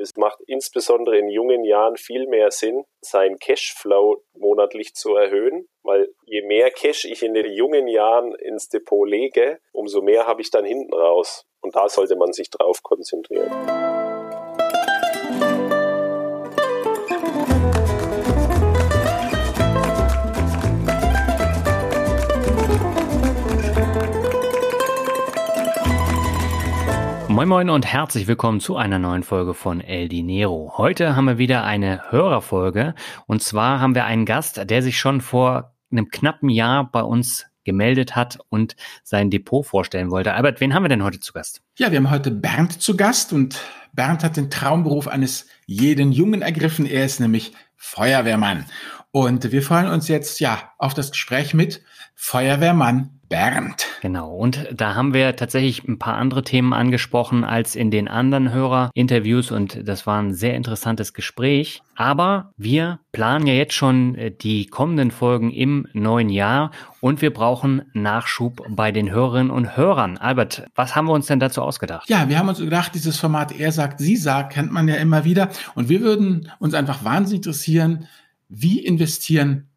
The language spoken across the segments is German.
Es macht insbesondere in jungen Jahren viel mehr Sinn, seinen Cashflow monatlich zu erhöhen, weil je mehr Cash ich in den jungen Jahren ins Depot lege, umso mehr habe ich dann hinten raus. Und da sollte man sich drauf konzentrieren. Moin Moin und herzlich willkommen zu einer neuen Folge von El Dinero. Heute haben wir wieder eine Hörerfolge und zwar haben wir einen Gast, der sich schon vor einem knappen Jahr bei uns gemeldet hat und sein Depot vorstellen wollte. Albert, wen haben wir denn heute zu Gast? Ja, wir haben heute Bernd zu Gast und Bernd hat den Traumberuf eines jeden Jungen ergriffen. Er ist nämlich Feuerwehrmann. Und wir freuen uns jetzt ja auf das Gespräch mit Feuerwehrmann Bernd. Genau, und da haben wir tatsächlich ein paar andere Themen angesprochen als in den anderen Hörerinterviews und das war ein sehr interessantes Gespräch. Aber wir planen ja jetzt schon äh, die kommenden Folgen im neuen Jahr und wir brauchen Nachschub bei den Hörerinnen und Hörern. Albert, was haben wir uns denn dazu ausgedacht? Ja, wir haben uns gedacht, dieses Format Er sagt, Sie sagt, kennt man ja immer wieder und wir würden uns einfach wahnsinnig interessieren, wie investieren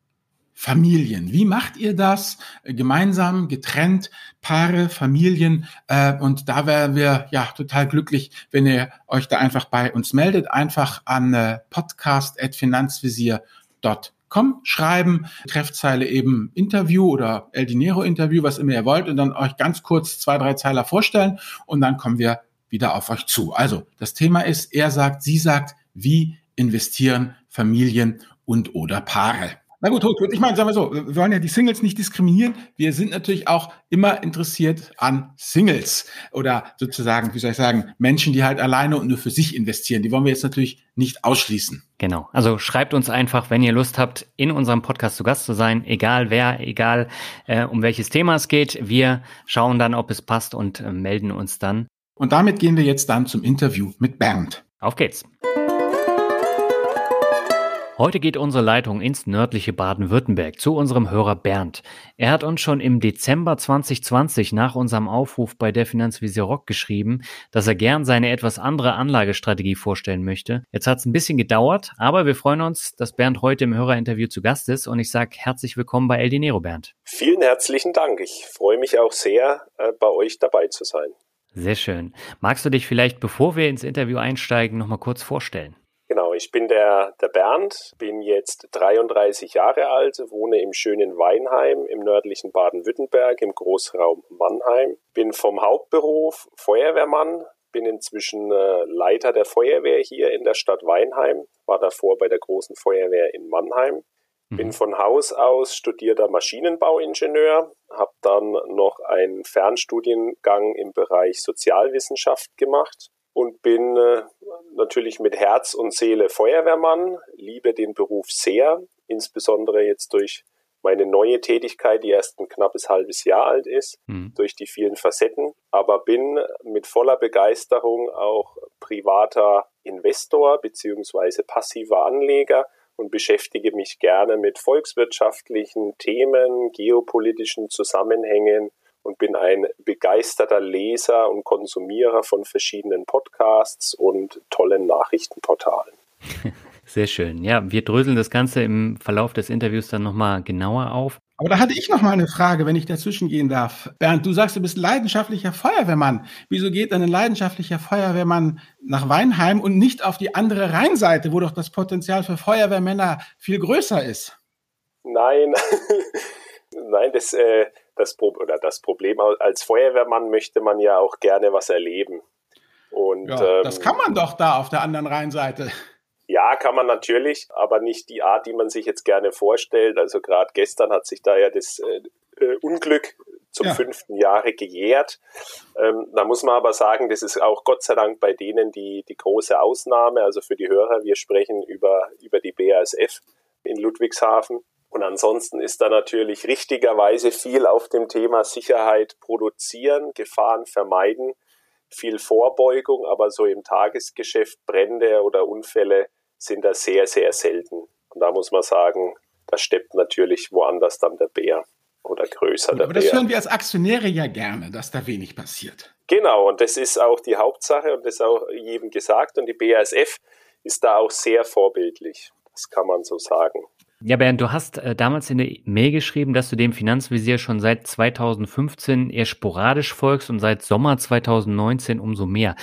Familien. Wie macht ihr das? Gemeinsam, getrennt, Paare, Familien. Äh, und da wären wir ja total glücklich, wenn ihr euch da einfach bei uns meldet. Einfach an äh, podcast.finanzvisier.com schreiben, Treffzeile eben Interview oder El Dinero Interview, was immer ihr wollt, und dann euch ganz kurz zwei, drei Zeiler vorstellen und dann kommen wir wieder auf euch zu. Also, das Thema ist, er sagt, sie sagt, wie investieren Familien und oder Paare. Na gut, gut. Ich meine, sagen wir so, wir wollen ja die Singles nicht diskriminieren. Wir sind natürlich auch immer interessiert an Singles oder sozusagen, wie soll ich sagen, Menschen, die halt alleine und nur für sich investieren. Die wollen wir jetzt natürlich nicht ausschließen. Genau. Also schreibt uns einfach, wenn ihr Lust habt, in unserem Podcast zu Gast zu sein, egal wer, egal äh, um welches Thema es geht. Wir schauen dann, ob es passt und äh, melden uns dann. Und damit gehen wir jetzt dann zum Interview mit Bernd. Auf geht's. Heute geht unsere Leitung ins nördliche Baden-Württemberg zu unserem Hörer Bernd. Er hat uns schon im Dezember 2020 nach unserem Aufruf bei der Finanzvisier Rock geschrieben, dass er gern seine etwas andere Anlagestrategie vorstellen möchte. Jetzt hat es ein bisschen gedauert, aber wir freuen uns, dass Bernd heute im Hörerinterview zu Gast ist und ich sage herzlich willkommen bei El Dinero, Bernd. Vielen herzlichen Dank. Ich freue mich auch sehr, äh, bei euch dabei zu sein. Sehr schön. Magst du dich vielleicht, bevor wir ins Interview einsteigen, noch mal kurz vorstellen? Genau, ich bin der, der Bernd, bin jetzt 33 Jahre alt, wohne im schönen Weinheim im nördlichen Baden-Württemberg im Großraum Mannheim. Bin vom Hauptberuf Feuerwehrmann, bin inzwischen äh, Leiter der Feuerwehr hier in der Stadt Weinheim, war davor bei der großen Feuerwehr in Mannheim. Bin mhm. von Haus aus studierter Maschinenbauingenieur, habe dann noch einen Fernstudiengang im Bereich Sozialwissenschaft gemacht und bin äh, natürlich mit Herz und Seele Feuerwehrmann, liebe den Beruf sehr, insbesondere jetzt durch meine neue Tätigkeit, die erst ein knappes halbes Jahr alt ist, mhm. durch die vielen Facetten, aber bin mit voller Begeisterung auch privater Investor beziehungsweise passiver Anleger und beschäftige mich gerne mit volkswirtschaftlichen Themen, geopolitischen Zusammenhängen und bin ein begeisterter Leser und Konsumierer von verschiedenen Podcasts und tollen Nachrichtenportalen. Sehr schön. Ja, wir dröseln das Ganze im Verlauf des Interviews dann nochmal genauer auf. Aber da hatte ich noch mal eine Frage, wenn ich dazwischen gehen darf. Bernd, du sagst, du bist leidenschaftlicher Feuerwehrmann. Wieso geht ein leidenschaftlicher Feuerwehrmann nach Weinheim und nicht auf die andere Rheinseite, wo doch das Potenzial für Feuerwehrmänner viel größer ist? Nein, nein, das, äh, das, oder das Problem als Feuerwehrmann möchte man ja auch gerne was erleben. Und, ja, ähm, das kann man doch da auf der anderen Rheinseite. Ja, kann man natürlich, aber nicht die Art, die man sich jetzt gerne vorstellt. Also gerade gestern hat sich da ja das äh, äh, Unglück zum ja. fünften Jahre gejährt. Ähm, da muss man aber sagen, das ist auch Gott sei Dank bei denen die, die große Ausnahme. Also für die Hörer, wir sprechen über, über die BASF in Ludwigshafen. Und ansonsten ist da natürlich richtigerweise viel auf dem Thema Sicherheit produzieren, Gefahren vermeiden, viel Vorbeugung, aber so im Tagesgeschäft Brände oder Unfälle sind da sehr, sehr selten. Und da muss man sagen, da steppt natürlich woanders dann der Bär. oder größer. Gut, aber das hören wir als Aktionäre ja gerne, dass da wenig passiert. Genau, und das ist auch die Hauptsache und das ist auch jedem gesagt. Und die BASF ist da auch sehr vorbildlich. Das kann man so sagen. Ja, Bernd, du hast äh, damals in der Mail geschrieben, dass du dem Finanzvisier schon seit 2015 eher sporadisch folgst und seit Sommer 2019 umso mehr.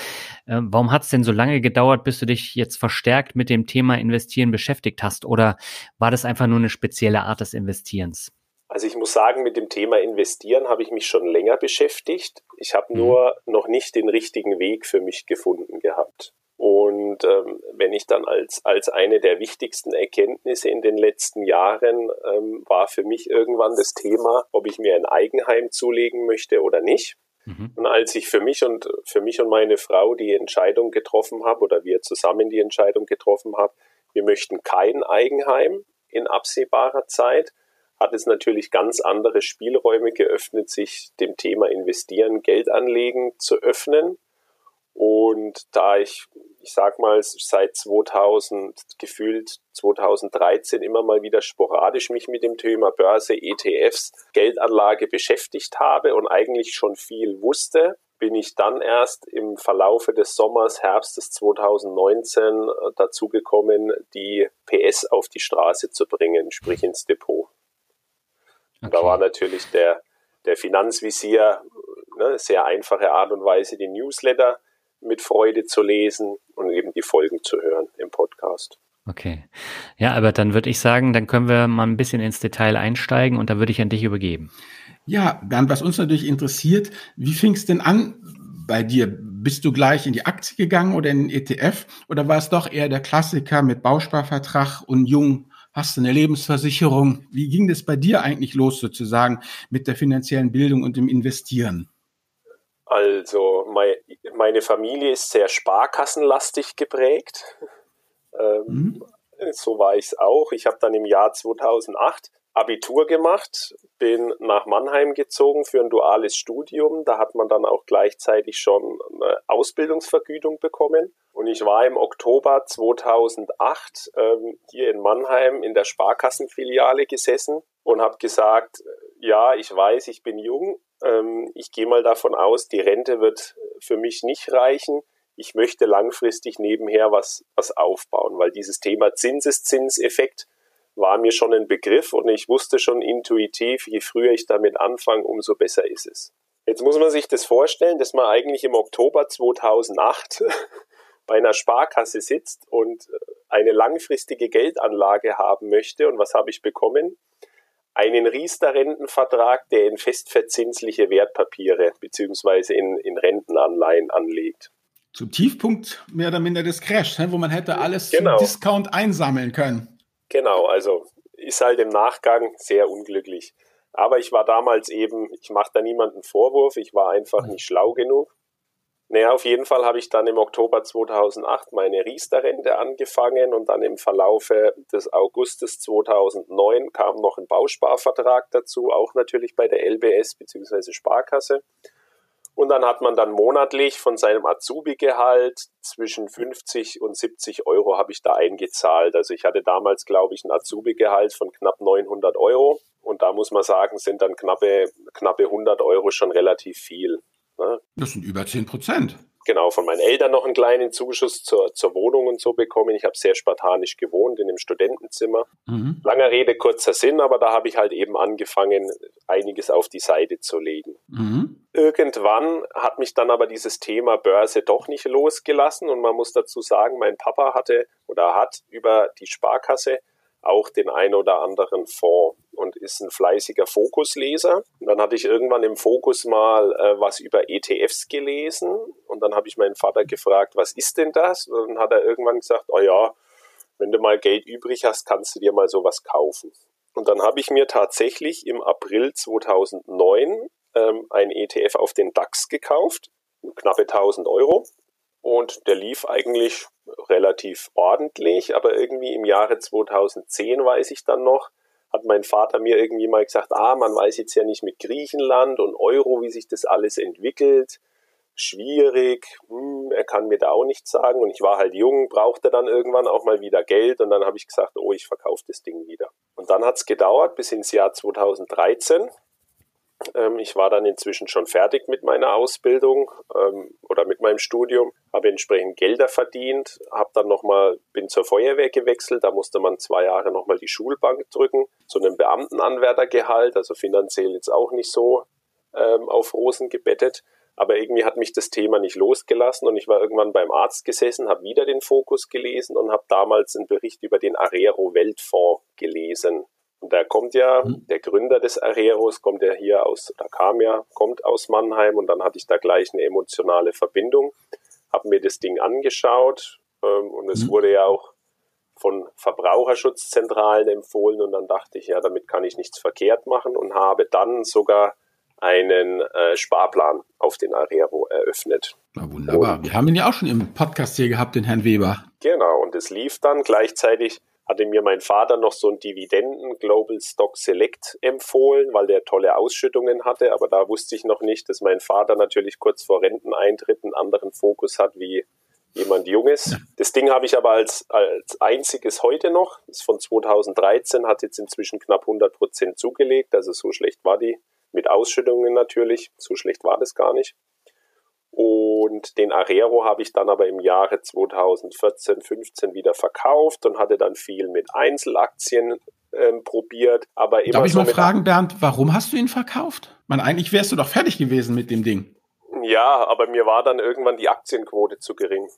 Äh, warum hat es denn so lange gedauert, bis du dich jetzt verstärkt mit dem Thema Investieren beschäftigt hast? Oder war das einfach nur eine spezielle Art des Investierens? Also ich muss sagen, mit dem Thema Investieren habe ich mich schon länger beschäftigt. Ich habe mhm. nur noch nicht den richtigen Weg für mich gefunden gehabt. Und ähm, wenn ich dann als, als eine der wichtigsten Erkenntnisse in den letzten Jahren ähm, war für mich irgendwann das Thema, ob ich mir ein Eigenheim zulegen möchte oder nicht. Mhm. Und als ich für mich und für mich und meine Frau die Entscheidung getroffen habe oder wir zusammen die Entscheidung getroffen haben, wir möchten kein Eigenheim in absehbarer Zeit, hat es natürlich ganz andere Spielräume geöffnet, sich dem Thema Investieren, Geld anlegen zu öffnen. Und da ich, ich sag mal, seit 2000, gefühlt 2013 immer mal wieder sporadisch mich mit dem Thema Börse, ETFs, Geldanlage beschäftigt habe und eigentlich schon viel wusste, bin ich dann erst im Verlaufe des Sommers, Herbstes 2019 äh, dazu gekommen, die PS auf die Straße zu bringen, sprich ins Depot. Okay. Da war natürlich der, der Finanzvisier, ne, sehr einfache Art und Weise, die Newsletter mit Freude zu lesen und eben die Folgen zu hören im Podcast. Okay. Ja, aber dann würde ich sagen, dann können wir mal ein bisschen ins Detail einsteigen und da würde ich an dich übergeben. Ja, dann, was uns natürlich interessiert, wie fing es denn an bei dir? Bist du gleich in die Aktie gegangen oder in den ETF oder war es doch eher der Klassiker mit Bausparvertrag und jung hast du eine Lebensversicherung? Wie ging das bei dir eigentlich los sozusagen mit der finanziellen Bildung und dem Investieren? Also meine Familie ist sehr sparkassenlastig geprägt. Ähm, mhm. So war ich es auch. Ich habe dann im Jahr 2008 Abitur gemacht, bin nach Mannheim gezogen für ein duales Studium. Da hat man dann auch gleichzeitig schon eine Ausbildungsvergütung bekommen. Und ich war im Oktober 2008 ähm, hier in Mannheim in der Sparkassenfiliale gesessen und habe gesagt, ja, ich weiß, ich bin jung. Ähm, ich gehe mal davon aus, die Rente wird für mich nicht reichen. Ich möchte langfristig nebenher was, was aufbauen, weil dieses Thema Zinseszinseffekt war mir schon ein Begriff und ich wusste schon intuitiv, je früher ich damit anfange, umso besser ist es. Jetzt muss man sich das vorstellen, dass man eigentlich im Oktober 2008 bei einer Sparkasse sitzt und eine langfristige Geldanlage haben möchte. Und was habe ich bekommen? Einen Riester-Rentenvertrag, der in festverzinsliche Wertpapiere bzw. In, in Rentenanleihen anlegt. Zum Tiefpunkt mehr oder minder des Crash, wo man hätte alles genau. zum Discount einsammeln können. Genau, also ist halt im Nachgang sehr unglücklich. Aber ich war damals eben, ich mache da niemanden Vorwurf, ich war einfach nicht schlau genug. Naja, auf jeden Fall habe ich dann im Oktober 2008 meine Riester-Rente angefangen und dann im Verlaufe des Augustes 2009 kam noch ein Bausparvertrag dazu, auch natürlich bei der LBS bzw. Sparkasse. Und dann hat man dann monatlich von seinem Azubi-Gehalt zwischen 50 und 70 Euro habe ich da eingezahlt. Also ich hatte damals, glaube ich, ein Azubi-Gehalt von knapp 900 Euro. Und da muss man sagen, sind dann knappe, knappe 100 Euro schon relativ viel. Ne? Das sind über 10 Prozent genau von meinen Eltern noch einen kleinen Zuschuss zur, zur Wohnung und so bekommen. Ich habe sehr spartanisch gewohnt in einem Studentenzimmer. Mhm. Langer Rede, kurzer Sinn, aber da habe ich halt eben angefangen, einiges auf die Seite zu legen. Mhm. Irgendwann hat mich dann aber dieses Thema Börse doch nicht losgelassen und man muss dazu sagen, mein Papa hatte oder hat über die Sparkasse auch den ein oder anderen Fonds ist ein fleißiger Fokusleser. Und dann hatte ich irgendwann im Fokus mal äh, was über ETFs gelesen und dann habe ich meinen Vater gefragt, was ist denn das? Und dann hat er irgendwann gesagt, oh ja, wenn du mal Geld übrig hast, kannst du dir mal sowas kaufen. Und dann habe ich mir tatsächlich im April 2009 ähm, ein ETF auf den DAX gekauft, knappe 1000 Euro. Und der lief eigentlich relativ ordentlich, aber irgendwie im Jahre 2010 weiß ich dann noch, hat mein Vater mir irgendwie mal gesagt, ah, man weiß jetzt ja nicht mit Griechenland und Euro, wie sich das alles entwickelt. Schwierig, hm, er kann mir da auch nichts sagen. Und ich war halt jung, brauchte dann irgendwann auch mal wieder Geld und dann habe ich gesagt, oh, ich verkaufe das Ding wieder. Und dann hat es gedauert bis ins Jahr 2013 Ähm, ich war dann inzwischen schon fertig mit meiner Ausbildung ähm, oder mit meinem Studium, habe entsprechend Gelder verdient, habe dann nochmal, bin zur Feuerwehr gewechselt, da musste man zwei Jahre nochmal die Schulbank drücken, zu einem Beamtenanwärtergehalt, also finanziell jetzt auch nicht so ähm, auf Rosen gebettet. Aber irgendwie hat mich das Thema nicht losgelassen und ich war irgendwann beim Arzt gesessen, habe wieder den Fokus gelesen und habe damals einen Bericht über den Arero Weltfonds gelesen. Und da kommt ja, mhm. der Gründer des Areros kommt ja hier aus, da kam ja, kommt aus Mannheim und dann hatte ich da gleich eine emotionale Verbindung, habe mir das Ding angeschaut ähm, und es mhm. wurde ja auch von Verbraucherschutzzentralen empfohlen und dann dachte ich, ja, damit kann ich nichts verkehrt machen und habe dann sogar einen äh, Sparplan auf den Arero eröffnet. Na wunderbar. Und, Wir haben ihn ja auch schon im Podcast hier gehabt, den Herrn Weber. Genau, und es lief dann gleichzeitig hatte mir mein Vater noch so ein Dividenden Global Stock Select empfohlen, weil der tolle Ausschüttungen hatte. Aber da wusste ich noch nicht, dass mein Vater natürlich kurz vor Renteneintritt einen anderen Fokus hat wie jemand Junges. Das Ding habe ich aber als, als einziges heute noch. Das ist von 2013, hat jetzt inzwischen knapp 100 Prozent zugelegt. Also so schlecht war die. Mit Ausschüttungen natürlich. So schlecht war das gar nicht. Und den Arero habe ich dann aber im Jahre 2014, 15 wieder verkauft und hatte dann viel mit Einzelaktien ähm, probiert. Aber immer Darf ich so mal fragen, Bernd, warum hast du ihn verkauft? Man, eigentlich wärst du doch fertig gewesen mit dem Ding. Ja, aber mir war dann irgendwann die Aktienquote zu gering.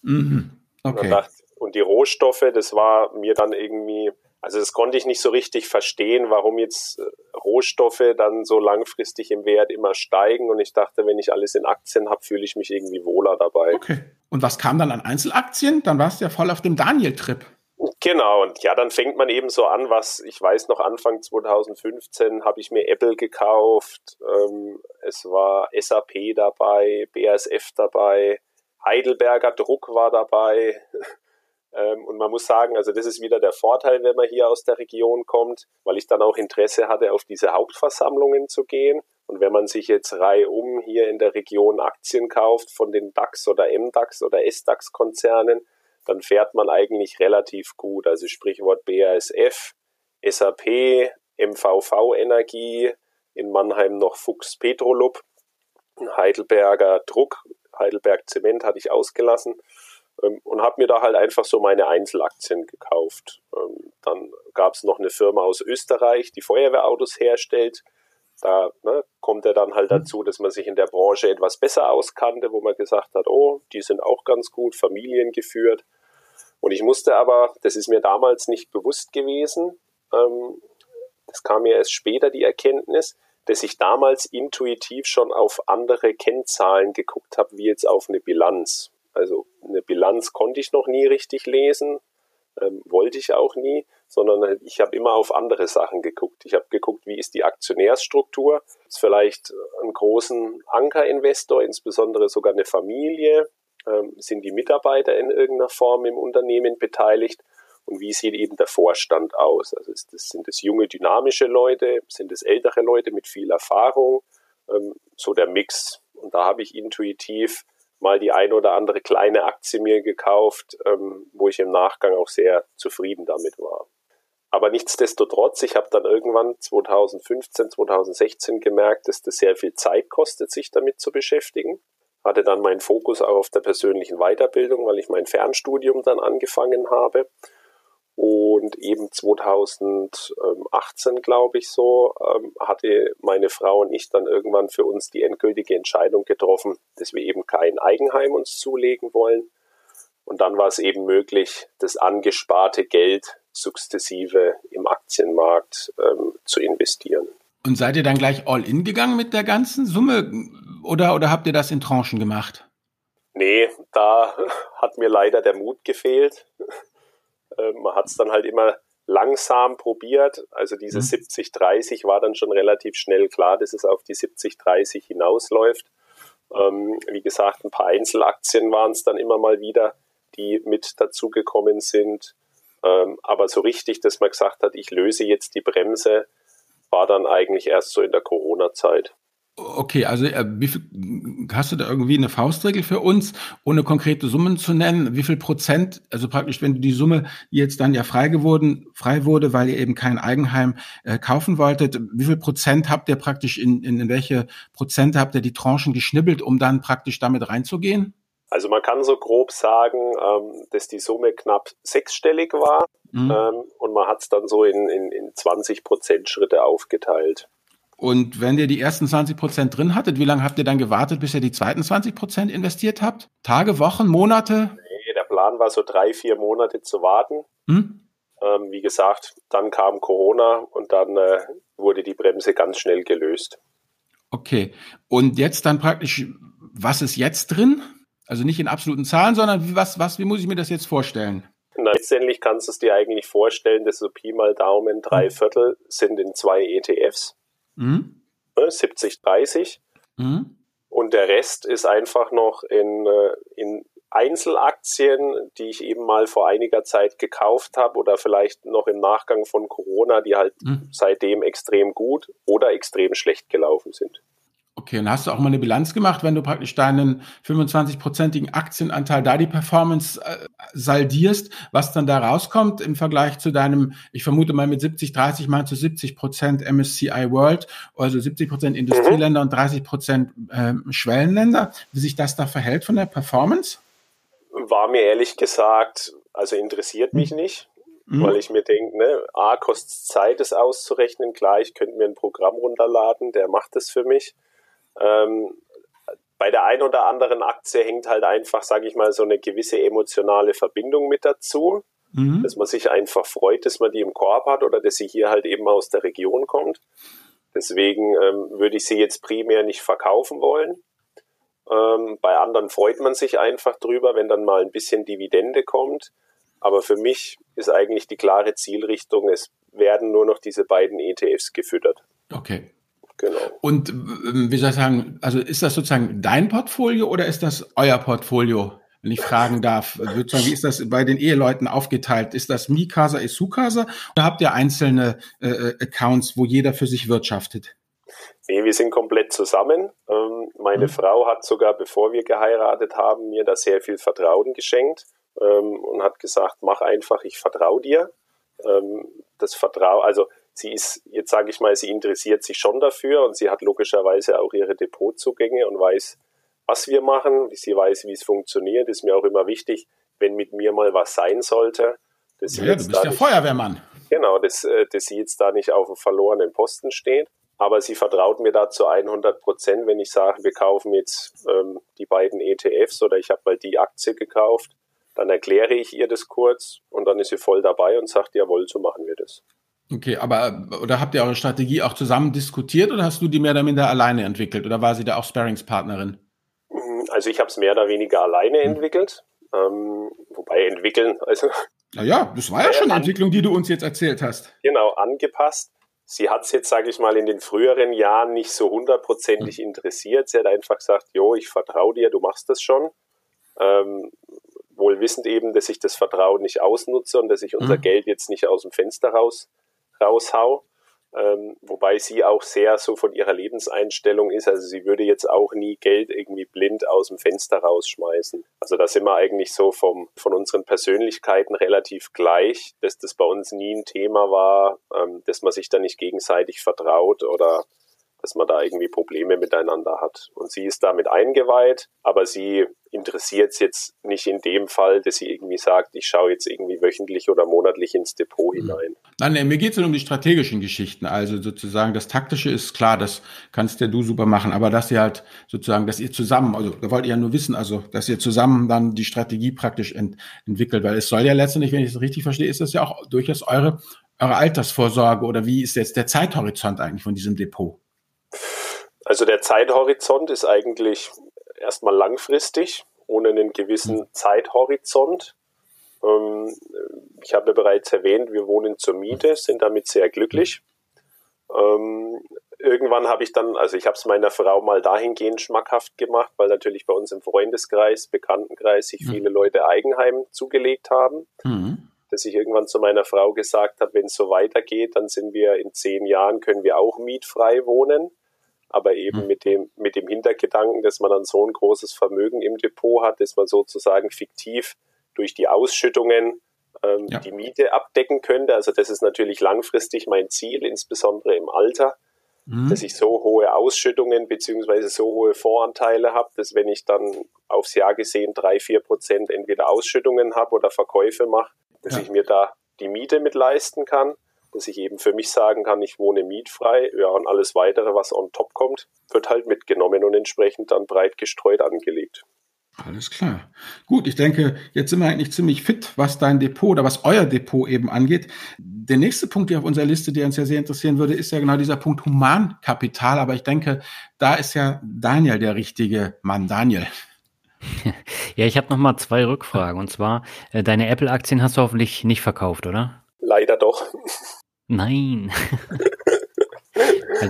Mhm. Okay. Und, dachte, und die Rohstoffe, das war mir dann irgendwie also das konnte ich nicht so richtig verstehen, warum jetzt äh, Rohstoffe dann so langfristig im Wert immer steigen. Und ich dachte, wenn ich alles in Aktien habe, fühle ich mich irgendwie wohler dabei. Okay. Und was kam dann an Einzelaktien? Dann warst du ja voll auf dem Daniel-Trip. Genau, und ja, dann fängt man eben so an, was ich weiß noch, Anfang 2015 habe ich mir Apple gekauft, ähm, es war SAP dabei, BASF dabei, Heidelberger Druck war dabei, und man muss sagen, also das ist wieder der Vorteil, wenn man hier aus der Region kommt, weil ich dann auch Interesse hatte, auf diese Hauptversammlungen zu gehen. Und wenn man sich jetzt reihum hier in der Region Aktien kauft von den DAX oder MDAX oder SDAX Konzernen, dann fährt man eigentlich relativ gut. Also Sprichwort BASF, SAP, MVV Energie, in Mannheim noch Fuchs Petrolub, Heidelberger Druck, Heidelberg Zement hatte ich ausgelassen ähm, und habe mir da halt einfach so meine Einzelaktien gekauft. Ähm, dann gab es noch eine Firma aus Österreich, die Feuerwehrautos herstellt. Da ne, kommt er dann halt mhm. dazu, dass man sich in der Branche etwas besser auskannte, wo man gesagt hat, oh, die sind auch ganz gut, familiengeführt. Und ich musste aber, das ist mir damals nicht bewusst gewesen, ähm, das kam mir erst später die Erkenntnis, dass ich damals intuitiv schon auf andere Kennzahlen geguckt habe, wie jetzt auf eine Bilanz. Also eine Bilanz konnte ich noch nie richtig lesen, ähm, wollte ich auch nie, sondern ich habe immer auf andere Sachen geguckt. Ich habe geguckt, wie ist die Aktionärsstruktur, ist vielleicht einen großen Ankerinvestor, insbesondere sogar eine Familie, ähm, sind die Mitarbeiter in irgendeiner Form im Unternehmen beteiligt und wie sieht eben der Vorstand aus? Also ist das, sind es junge, dynamische Leute, sind es ältere Leute mit viel Erfahrung, ähm, so der Mix. Und da habe ich intuitiv mal die eine oder andere kleine Aktie mir gekauft, ähm, wo ich im Nachgang auch sehr zufrieden damit war. Aber nichtsdestotrotz, ich habe dann irgendwann 2015, 2016 gemerkt, dass das sehr viel Zeit kostet, sich damit zu beschäftigen. Hatte dann meinen Fokus auch auf der persönlichen Weiterbildung, weil ich mein Fernstudium dann angefangen habe und eben 2018, glaube ich so, ähm, hatte meine Frau und ich dann irgendwann für uns die endgültige Entscheidung getroffen, dass wir eben kein Eigenheim uns zulegen wollen. Und dann war es eben möglich, das angesparte Geld sukzessive im Aktienmarkt ähm, zu investieren. Und seid ihr dann gleich all in gegangen mit der ganzen Summe oder, oder habt ihr das in Tranchen gemacht? Nee, da hat mir leider der Mut gefehlt. Äh, man hat es dann halt immer langsam probiert. Also diese mhm. 70-30 war dann schon relativ schnell klar, dass es auf die 70-30 hinausläuft. Ähm, wie gesagt, ein paar Einzelaktien waren es dann immer mal wieder, die mit dazugekommen sind. Ähm, aber so richtig, dass man gesagt hat, ich löse jetzt die Bremse, war dann eigentlich erst so in der Corona-Zeit. Okay, also äh, wie viel, hast du da irgendwie eine Faustregel für uns, ohne konkrete Summen zu nennen? Wie viel Prozent, also praktisch, wenn du die Summe, die jetzt dann ja frei geworden, frei wurde, weil ihr eben kein Eigenheim äh, kaufen wolltet, wie viel Prozent habt ihr praktisch in, in, in welche Prozente habt ihr die Tranchen geschnibbelt, um dann praktisch damit reinzugehen? Also man kann so grob sagen, ähm, dass die Summe knapp sechsstellig war mhm. ähm, und man hat es dann so in, in, in 20 Prozent Schritte aufgeteilt. Und wenn ihr die ersten 20 Prozent drin hattet, wie lange habt ihr dann gewartet, bis ihr die zweiten 20 Prozent investiert habt? Tage, Wochen, Monate? Nee, der Plan war so drei, vier Monate zu warten. Hm? Ähm, wie gesagt, dann kam Corona und dann äh, wurde die Bremse ganz schnell gelöst. Okay. Und jetzt dann praktisch, was ist jetzt drin? Also nicht in absoluten Zahlen, sondern was, was, wie muss ich mir das jetzt vorstellen? Na, letztendlich kannst du es dir eigentlich vorstellen, dass so Pi mal Daumen drei hm. Viertel sind in zwei ETFs. Mhm. 70, 30. Mhm. Und der Rest ist einfach noch in, äh, in Einzelaktien, die ich eben mal vor einiger Zeit gekauft habe oder vielleicht noch im Nachgang von Corona, die halt mhm. seitdem extrem gut oder extrem schlecht gelaufen sind. Okay, und hast du auch mal eine Bilanz gemacht, wenn du praktisch deinen 25-prozentigen Aktienanteil da die Performance äh, saldierst, was dann da rauskommt im Vergleich zu deinem, ich vermute mal mit 70, 30 meinst du 70 Prozent MSCI World, also 70 Prozent Industrieländer mhm. und 30 Prozent äh, Schwellenländer, wie sich das da verhält von der Performance? War mir ehrlich gesagt, also interessiert mich mhm. nicht. Mhm. Weil ich mir denke, ne, A, kostet Zeit, es auszurechnen. Klar, ich könnte mir ein Programm runterladen, der macht es für mich. Ähm, bei der einen oder anderen Aktie hängt halt einfach, sage ich mal, so eine gewisse emotionale Verbindung mit dazu, mhm. dass man sich einfach freut, dass man die im Korb hat oder dass sie hier halt eben aus der Region kommt. Deswegen ähm, würde ich sie jetzt primär nicht verkaufen wollen. Ähm, bei anderen freut man sich einfach drüber, wenn dann mal ein bisschen Dividende kommt. Aber für mich ist eigentlich die klare Zielrichtung, es werden nur noch diese beiden ETFs gefüttert. Okay. Genau. Und ähm, wie soll ich sagen, also ist das sozusagen dein Portfolio oder ist das euer Portfolio? Wenn ich fragen darf, wie ist das bei den Eheleuten aufgeteilt? Ist das Mikasa, Isukasa oder habt ihr einzelne äh, äh, Accounts, wo jeder für sich wirtschaftet? Nee, wir sind komplett zusammen. Ähm, meine mhm. Frau hat sogar, bevor wir geheiratet haben, mir da sehr viel Vertrauen geschenkt ähm, und hat gesagt, mach einfach, ich vertraue dir. Ähm, das Vertrauen, also sie ist, jetzt sage ich mal, sie interessiert sich schon dafür und sie hat logischerweise auch ihre Depotzugänge und weiß, was wir machen. Sie weiß, wie es funktioniert. Ist mir auch immer wichtig, wenn mit mir mal was sein sollte. Dass ja, du bist ja Feuerwehrmann. Genau, dass, äh, dass sie jetzt da nicht auf einem verlorenen Posten steht. Aber sie vertraut mir da zu 100 Prozent, wenn ich sage, wir kaufen jetzt ähm, die beiden ETFs oder ich habe mal die Aktie gekauft. Dann erkläre ich ihr das kurz und dann ist sie voll dabei und sagt, jawohl, so machen wir das. Okay, aber oder habt ihr eure Strategie auch zusammen diskutiert oder hast du die mehr oder minder alleine entwickelt oder war sie da auch Sparringspartnerin? Mhm, also ich habe es mehr oder weniger alleine hm. entwickelt, ähm, wobei entwickeln, also naja, das war ja schon eine Entwicklung, die du uns jetzt erzählt hast. Genau, angepasst. Sie hat es jetzt, sage ich mal, in den früheren Jahren nicht so hundertprozentig hm. interessiert. Sie hat einfach gesagt, jo, ich vertraue dir, du machst das schon. Ähm, wohl wissend eben, dass ich das Vertrauen nicht ausnutze und dass ich unser hm. Geld jetzt nicht aus dem Fenster raus raushau. Ähm, wobei sie auch sehr so von ihrer Lebenseinstellung ist. Also sie würde jetzt auch nie Geld irgendwie blind aus dem Fenster rausschmeißen. Also da sind wir eigentlich so vom, von unseren Persönlichkeiten relativ gleich, dass das bei uns nie ein Thema war, ähm, dass man sich da nicht gegenseitig vertraut oder dass man da irgendwie Probleme miteinander hat. Und sie ist damit eingeweiht, aber sie interessiert es jetzt nicht in dem Fall, dass sie irgendwie sagt, ich schaue jetzt irgendwie wöchentlich oder monatlich ins Depot mhm. hinein. Nein, nee, mir geht es um die strategischen Geschichten. Also sozusagen das Taktische ist klar, das kannst ja du super machen, aber dass ihr halt sozusagen, dass ihr zusammen, also da wollt ihr ja nur wissen, also dass ihr zusammen dann die Strategie praktisch ent, entwickelt, weil es soll ja letztendlich, wenn ich es richtig verstehe, ist das ja auch durchaus eure, eure Altersvorsorge oder wie ist jetzt der Zeithorizont eigentlich von diesem Depot? Also der Zeithorizont ist eigentlich erstmal langfristig, ohne einen gewissen hm. Zeithorizont. Ähm, ich habe bereits erwähnt, wir wohnen zur Miete, sind damit sehr glücklich. Ähm, irgendwann habe ich dann, also ich habe es meiner Frau mal dahingehend schmackhaft gemacht, weil natürlich bei uns im Freundeskreis, Bekanntenkreis sich hm. viele Leute Eigenheim zugelegt haben. Mhm. Dass ich irgendwann zu meiner Frau gesagt habe, wenn es so weitergeht, dann sind wir in zehn Jahren, können wir auch mietfrei wohnen. Aber eben mhm. mit dem, mit dem Hintergedanken, dass man dann so ein großes Vermögen im Depot hat, dass man sozusagen fiktiv durch die Ausschüttungen ähm, ja. die Miete abdecken könnte. Also das ist natürlich langfristig mein Ziel, insbesondere im Alter, mhm. dass ich so hohe Ausschüttungen beziehungsweise so hohe Voranteile habe, dass wenn ich dann aufs Jahr gesehen drei, vier Prozent entweder Ausschüttungen habe oder Verkäufe mache, dass ja. ich mir da die Miete mit leisten kann, dass ich eben für mich sagen kann, ich wohne mietfrei, ja, und alles weitere, was on top kommt, wird halt mitgenommen und entsprechend dann breit gestreut angelegt. Alles klar. Gut, ich denke, jetzt sind wir eigentlich ziemlich fit, was dein Depot oder was euer Depot eben angeht. Der nächste Punkt hier auf unserer Liste, der uns ja sehr interessieren würde, ist ja genau dieser Punkt Humankapital. Aber ich denke, da ist ja Daniel der richtige Mann. Daniel. Ja, ich habe noch mal zwei Rückfragen. Und zwar, äh, deine Apple-Aktien hast du hoffentlich nicht verkauft, oder? Leider doch. Nein.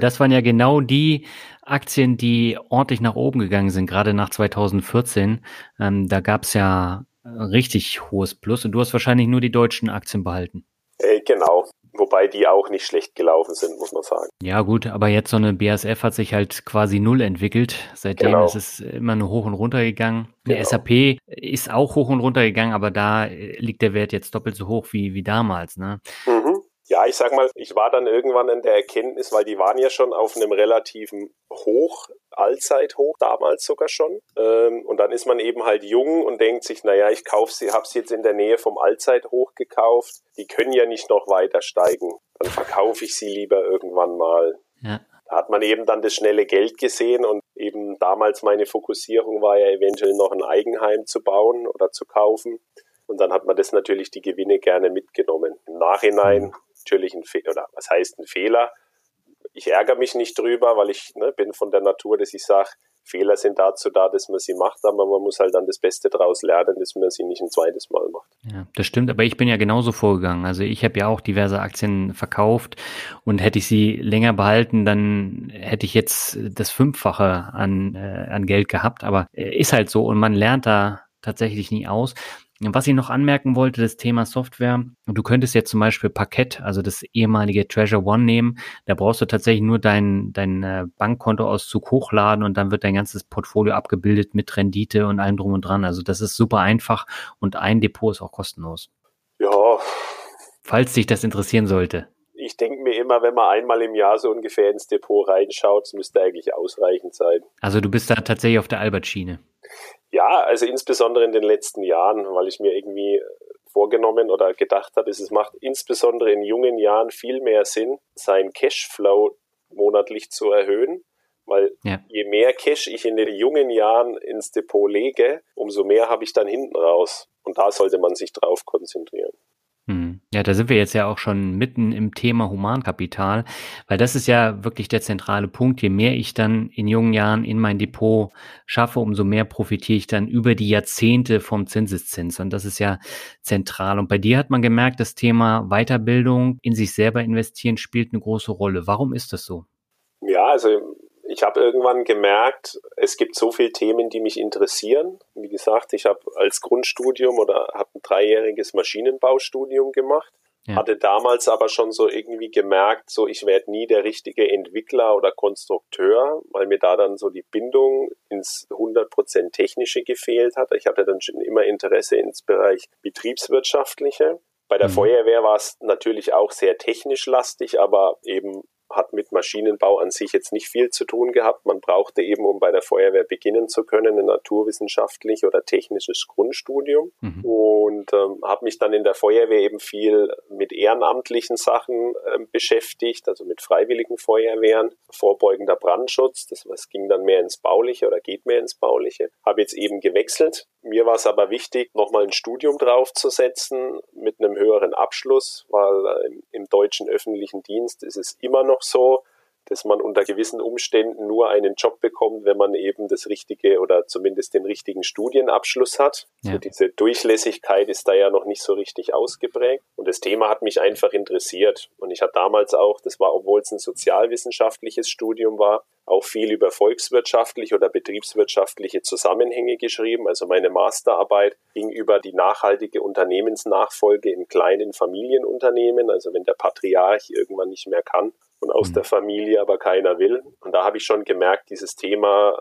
Das waren ja genau die Aktien, die ordentlich nach oben gegangen sind, gerade nach 2014. Ähm, da gab es ja richtig hohes Plus und du hast wahrscheinlich nur die deutschen Aktien behalten. Äh, genau. Wobei die auch nicht schlecht gelaufen sind, muss man sagen. Ja, gut, aber jetzt so eine BASF hat sich halt quasi null entwickelt. Seitdem genau. ist es immer nur hoch und runter gegangen. Genau. Eine SAP ist auch hoch und runter gegangen, aber da liegt der Wert jetzt doppelt so hoch wie, wie damals. Ne? Mhm. Ja, ich sag mal, ich war dann irgendwann in der Erkenntnis, weil die waren ja schon auf einem relativen Hoch, Allzeithoch damals sogar schon. Ähm, und dann ist man eben halt jung und denkt sich, naja, ich kaufe sie, habe sie jetzt in der Nähe vom Allzeithoch gekauft. Die können ja nicht noch weiter steigen. Dann verkaufe ich sie lieber irgendwann mal. Ja. Da hat man eben dann das schnelle Geld gesehen und eben damals meine Fokussierung war ja eventuell noch ein Eigenheim zu bauen oder zu kaufen. Und dann hat man das natürlich die Gewinne gerne mitgenommen. Im Nachhinein mhm natürlich ein Fehler, oder was heißt ein Fehler? Ich ärgere mich nicht drüber, weil ich ne, bin von der Natur, dass ich sage, Fehler sind dazu da, dass man sie macht, aber man muss halt dann das Beste daraus lernen, dass man sie nicht ein zweites Mal macht. Ja, das stimmt, aber ich bin ja genauso vorgegangen. Also ich habe ja auch diverse Aktien verkauft und hätte ich sie länger behalten, dann hätte ich jetzt das Fünffache an, äh, an Geld gehabt. Aber äh, ist halt so und man lernt da tatsächlich nie aus. Was ich noch anmerken wollte, das Thema Software. Du könntest jetzt zum Beispiel Parkett, also das ehemalige Treasure One nehmen. Da brauchst du tatsächlich nur dein, dein äh, Bankkontoauszug hochladen und dann wird dein ganzes Portfolio abgebildet mit Rendite und allem drum und dran. Also das ist super einfach und ein Depot ist auch kostenlos. Ja. Falls dich das interessieren sollte. Ich denke mir immer, wenn man einmal im Jahr so ungefähr ins Depot reinschaut, es müsste eigentlich ausreichend sein. Also du bist da tatsächlich auf der Albert-Schiene. Ja, also insbesondere in den letzten Jahren, weil ich mir irgendwie vorgenommen oder gedacht habe, es macht insbesondere in jungen Jahren viel mehr Sinn, seinen Cashflow monatlich zu erhöhen, weil ja. je mehr Cash ich in den jungen Jahren ins Depot lege, umso mehr habe ich dann hinten raus. Und da sollte man sich drauf konzentrieren. Ja, da sind wir jetzt ja auch schon mitten im Thema Humankapital, weil das ist ja wirklich der zentrale Punkt. Je mehr ich dann in jungen Jahren in mein Depot schaffe, umso mehr profitiere ich dann über die Jahrzehnte vom Zinseszins. Und das ist ja zentral. Und bei dir hat man gemerkt, das Thema Weiterbildung, in sich selber investieren spielt eine große Rolle. Warum ist das so? Ja, also ich habe irgendwann gemerkt, es gibt so viele Themen, die mich interessieren. Wie gesagt, ich habe als Grundstudium oder habe ein dreijähriges Maschinenbaustudium gemacht. Ja. Hatte damals aber schon so irgendwie gemerkt, so ich werde nie der richtige Entwickler oder Konstrukteur, weil mir da dann so die Bindung ins 100% Technische gefehlt hat. Ich hatte dann schon immer Interesse ins Bereich Betriebswirtschaftliche. Bei der mhm. Feuerwehr war es natürlich auch sehr technisch lastig, aber eben hat mit Maschinenbau an sich jetzt nicht viel zu tun gehabt. Man brauchte eben, um bei der Feuerwehr beginnen zu können, ein naturwissenschaftlich oder technisches Grundstudium. Mhm. Und ähm, habe mich dann in der Feuerwehr eben viel mit ehrenamtlichen Sachen ähm, beschäftigt, also mit freiwilligen Feuerwehren, vorbeugender Brandschutz. Das was ging dann mehr ins Bauliche oder geht mehr ins Bauliche. Habe jetzt eben gewechselt. Mir war es aber wichtig, nochmal ein Studium draufzusetzen mit einem höheren Abschluss, weil äh, im deutschen öffentlichen Dienst ist es immer noch so, dass man unter gewissen Umständen nur einen Job bekommt, wenn man eben das richtige oder zumindest den richtigen Studienabschluss hat. Ja. So diese Durchlässigkeit ist da ja noch nicht so richtig ausgeprägt. Und das Thema hat mich einfach interessiert. Und ich hatte damals auch, das war, obwohl es ein sozialwissenschaftliches Studium war, auch viel über volkswirtschaftliche oder betriebswirtschaftliche Zusammenhänge geschrieben. Also meine Masterarbeit ging über die nachhaltige Unternehmensnachfolge in kleinen Familienunternehmen. Also wenn der Patriarch irgendwann nicht mehr kann und aus mhm. der Familie aber keiner will. Und da habe ich schon gemerkt, dieses Thema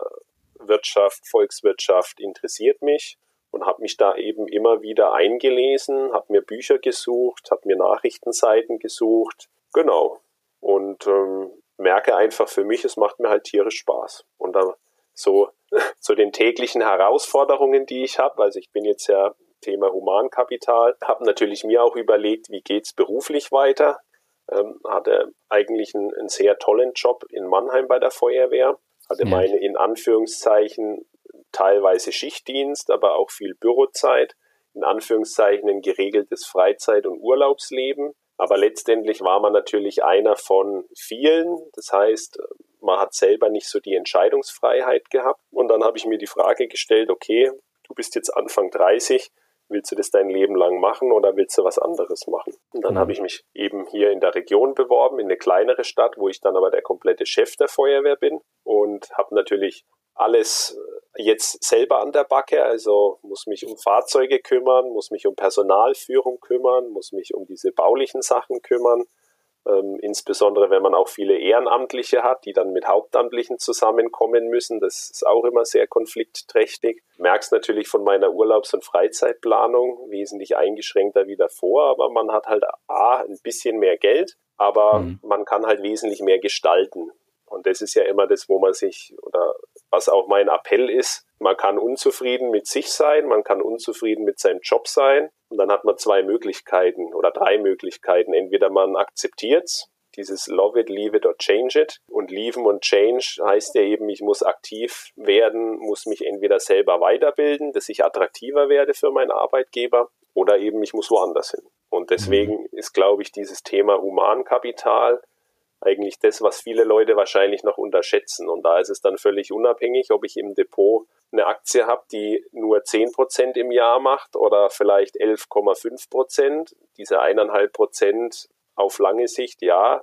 Wirtschaft, Volkswirtschaft interessiert mich und habe mich da eben immer wieder eingelesen, habe mir Bücher gesucht, habe mir Nachrichtenseiten gesucht. Genau. Und ähm, merke einfach für mich, es macht mir halt tierisch Spaß. Und dann so zu den täglichen Herausforderungen, die ich habe, also ich bin jetzt ja Thema Humankapital, habe natürlich mir auch überlegt, wie geht's beruflich weiter. Ähm, hatte eigentlich einen, einen, sehr tollen Job in Mannheim bei der Feuerwehr, hatte ja. meine in Anführungszeichen teilweise Schichtdienst, aber auch viel Bürozeit, in Anführungszeichen ein geregeltes Freizeit- und Urlaubsleben. Aber letztendlich war man natürlich einer von vielen. Das heißt, man hat selber nicht so die Entscheidungsfreiheit gehabt. Und dann habe ich mir die Frage gestellt, okay, du bist jetzt Anfang 30, willst du das dein Leben lang machen oder willst du was anderes machen? Und dann mhm. habe ich mich eben hier in der Region beworben, in eine kleinere Stadt, wo ich dann aber der komplette Chef der Feuerwehr bin und habe natürlich alles jetzt selber an der Backe, also muss mich um Fahrzeuge kümmern, muss mich um Personalführung kümmern, muss mich um diese baulichen Sachen kümmern, ähm, insbesondere wenn man auch viele Ehrenamtliche hat, die dann mit Hauptamtlichen zusammenkommen müssen. Das ist auch immer sehr konfliktträchtig. Merkst natürlich von meiner Urlaubs- und Freizeitplanung wesentlich eingeschränkter wie davor, aber man hat halt A, ein bisschen mehr Geld, aber mhm. man kann halt wesentlich mehr gestalten. Und das ist ja immer das, wo man sich oder was auch mein Appell ist, man kann unzufrieden mit sich sein, man kann unzufrieden mit seinem Job sein und dann hat man zwei Möglichkeiten oder drei Möglichkeiten. Entweder man akzeptiert dieses Love it, leave it or change it. Und leaven und change heißt ja eben, ich muss aktiv werden, muss mich entweder selber weiterbilden, dass ich attraktiver werde für meinen Arbeitgeber oder eben ich muss woanders hin. Und deswegen mhm. ist, glaube ich, dieses Thema Humankapital eigentlich das, was viele Leute wahrscheinlich noch unterschätzen. Und da ist es dann völlig unabhängig, ob ich im Depot eine Aktie habe, die nur 10% im Jahr macht oder vielleicht 11,5%. Diese eineinhalb Prozent auf lange Sicht, ja,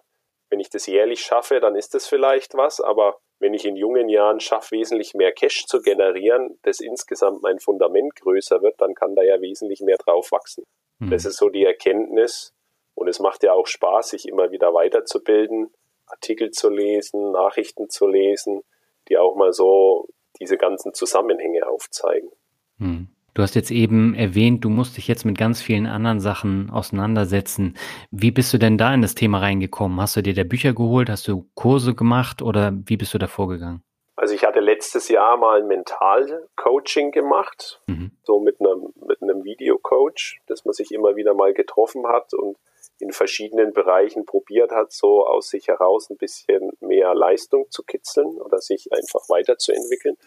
wenn ich das jährlich schaffe, dann ist das vielleicht was, aber wenn ich in jungen Jahren schaffe, wesentlich mehr Cash zu generieren, das insgesamt mein Fundament größer wird, dann kann da ja wesentlich mehr drauf wachsen. Mhm. Das ist so die Erkenntnis, und es macht ja auch Spaß, sich immer wieder weiterzubilden, Artikel zu lesen, Nachrichten zu lesen, die auch mal so diese ganzen Zusammenhänge aufzeigen. Hm. Du hast jetzt eben erwähnt, du musst dich jetzt mit ganz vielen anderen Sachen auseinandersetzen. Wie bist du denn da in das Thema reingekommen? Hast du dir da Bücher geholt? Hast du Kurse gemacht oder wie bist du da vorgegangen? Also ich hatte letztes Jahr mal ein Mental-Coaching gemacht, mhm. so mit einem, mit einem Videocoach, dass man sich immer wieder mal getroffen hat und in verschiedenen Bereichen probiert hat, so aus sich heraus ein bisschen mehr Leistung zu kitzeln oder sich einfach weiterzuentwickeln.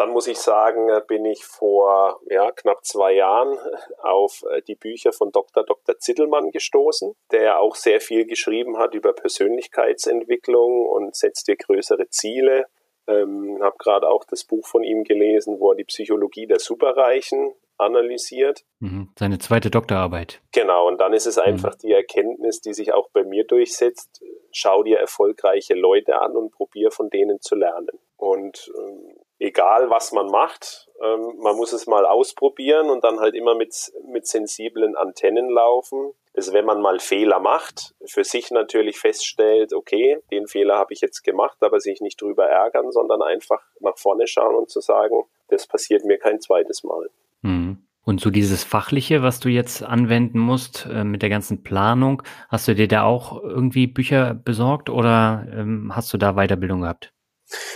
Dann muss ich sagen, bin ich vor ja, knapp zwei Jahren auf äh, die Bücher von Dr. Dr. Zittelmann gestoßen, der auch sehr viel geschrieben hat über Persönlichkeitsentwicklung und setzt dir größere Ziele. Ähm, habe gerade auch das Buch von ihm gelesen, wo er die Psychologie der Superreichen analysiert. Mhm. Seine zweite Doktorarbeit. Genau, und dann ist es einfach mhm. die Erkenntnis, die sich auch bei mir durchsetzt. Schau dir erfolgreiche Leute an und probier von denen zu lernen. Und ähm, egal was man macht, ähm, man muss es mal ausprobieren und dann halt immer mit, mit sensiblen Antennen laufen. Dass wenn man mal Fehler macht, für sich natürlich feststellt, okay, den Fehler habe ich jetzt gemacht, aber sich nicht drüber ärgern, sondern einfach nach vorne schauen und zu sagen, das passiert mir kein zweites Mal. Mhm. Und so dieses Fachliche, was du jetzt anwenden musst äh, mit der ganzen Planung, hast du dir da auch irgendwie Bücher besorgt oder ähm, hast du da Weiterbildung gehabt?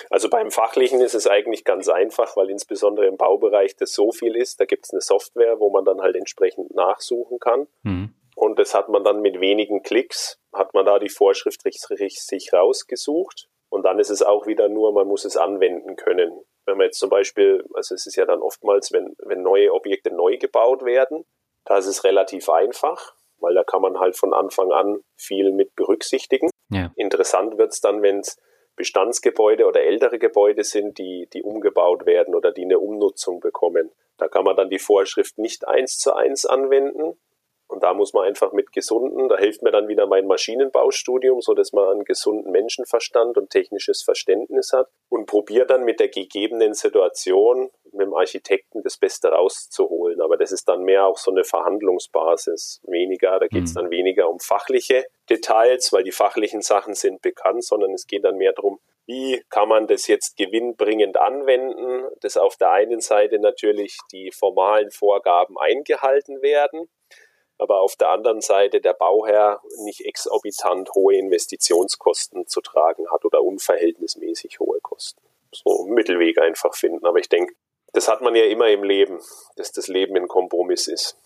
Also beim Fachlichen ist es eigentlich ganz einfach, weil insbesondere im Baubereich das so viel ist. Da gibt es eine Software, wo man dann halt entsprechend nachsuchen kann. Mhm. Und das hat man dann mit wenigen Klicks, hat man da die Vorschrift sich rausgesucht. Und dann ist es auch wieder nur, man muss es anwenden können wenn man jetzt zum Beispiel, also es ist ja dann oftmals, wenn, wenn neue Objekte neu gebaut werden, da ist es relativ einfach, weil da kann man halt von Anfang an viel mit berücksichtigen. Ja. Interessant wird es dann, wenn es Bestandsgebäude oder ältere Gebäude sind, die, die umgebaut werden oder die eine Umnutzung bekommen. Da kann man dann die Vorschrift nicht eins zu eins anwenden. Und da muss man einfach mit gesunden, da hilft mir dann wieder mein Maschinenbaustudium, so dass man einen gesunden Menschenverstand und technisches Verständnis hat und probiert dann mit der gegebenen Situation mit dem Architekten das Beste rauszuholen. Aber das ist dann mehr auch so eine Verhandlungsbasis, weniger, da geht es mhm. dann weniger um fachliche Details, weil die fachlichen Sachen sind bekannt, sondern es geht dann mehr darum, wie kann man das jetzt gewinnbringend anwenden, dass auf der einen Seite natürlich die formalen Vorgaben eingehalten werden, aber auf der anderen Seite der Bauherr nicht exorbitant hohe Investitionskosten zu tragen hat oder unverhältnismäßig hohe Kosten. So einen Mittelweg einfach finden. Aber ich denke, das hat man ja immer im Leben, dass das Leben ein Kompromiss ist.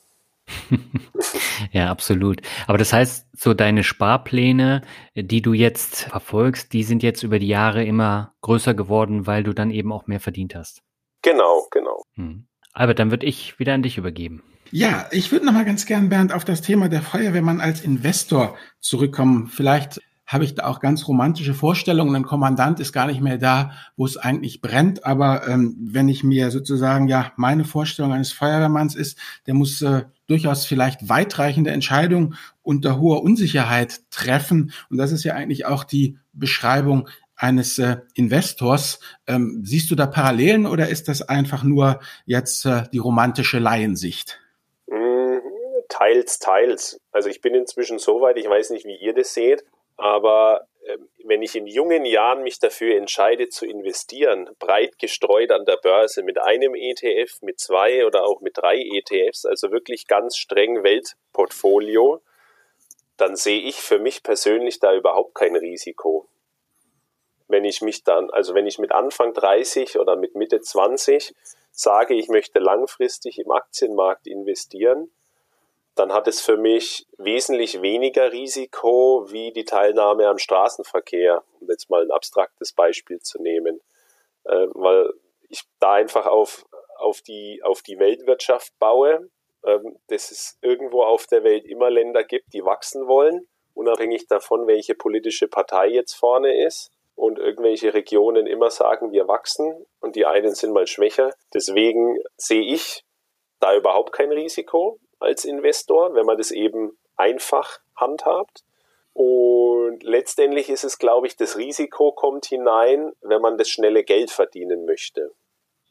ja, absolut. Aber das heißt, so deine Sparpläne, die du jetzt verfolgst, die sind jetzt über die Jahre immer größer geworden, weil du dann eben auch mehr verdient hast. Genau, genau. Hm. Albert, dann würde ich wieder an dich übergeben. Ja, ich würde noch mal ganz gern, Bernd, auf das Thema der Feuerwehrmann als Investor zurückkommen. Vielleicht habe ich da auch ganz romantische Vorstellungen. Ein Kommandant ist gar nicht mehr da, wo es eigentlich brennt. Aber ähm, wenn ich mir sozusagen, ja, meine Vorstellung eines Feuerwehrmanns ist, der muss äh, durchaus vielleicht weitreichende Entscheidungen unter hoher Unsicherheit treffen. Und das ist ja eigentlich auch die Beschreibung eines äh, Investors. Ähm, siehst du da Parallelen oder ist das einfach nur jetzt äh, die romantische Laiensicht? Teils, teils. Also ich bin inzwischen so weit, ich weiß nicht, wie ihr das seht, aber äh, wenn ich in jungen Jahren mich dafür entscheide zu investieren, breit gestreut an der Börse mit einem ETF, mit zwei oder auch mit drei ETFs, also wirklich ganz streng Weltportfolio, dann sehe ich für mich persönlich da überhaupt kein Risiko. Wenn ich mich dann, also wenn ich mit Anfang 30 oder mit Mitte 20 sage, ich möchte langfristig im Aktienmarkt investieren, dann hat es für mich wesentlich weniger Risiko wie die Teilnahme am Straßenverkehr, um jetzt mal ein abstraktes Beispiel zu nehmen, äh, weil ich da einfach auf, auf, die, auf die Weltwirtschaft baue, ähm, dass es irgendwo auf der Welt immer Länder gibt, die wachsen wollen, unabhängig davon, welche politische Partei jetzt vorne ist und irgendwelche Regionen immer sagen, wir wachsen und die einen sind mal schwächer. Deswegen sehe ich da überhaupt kein Risiko als Investor, wenn man das eben einfach handhabt. Und letztendlich ist es, glaube ich, das Risiko kommt hinein, wenn man das schnelle Geld verdienen möchte.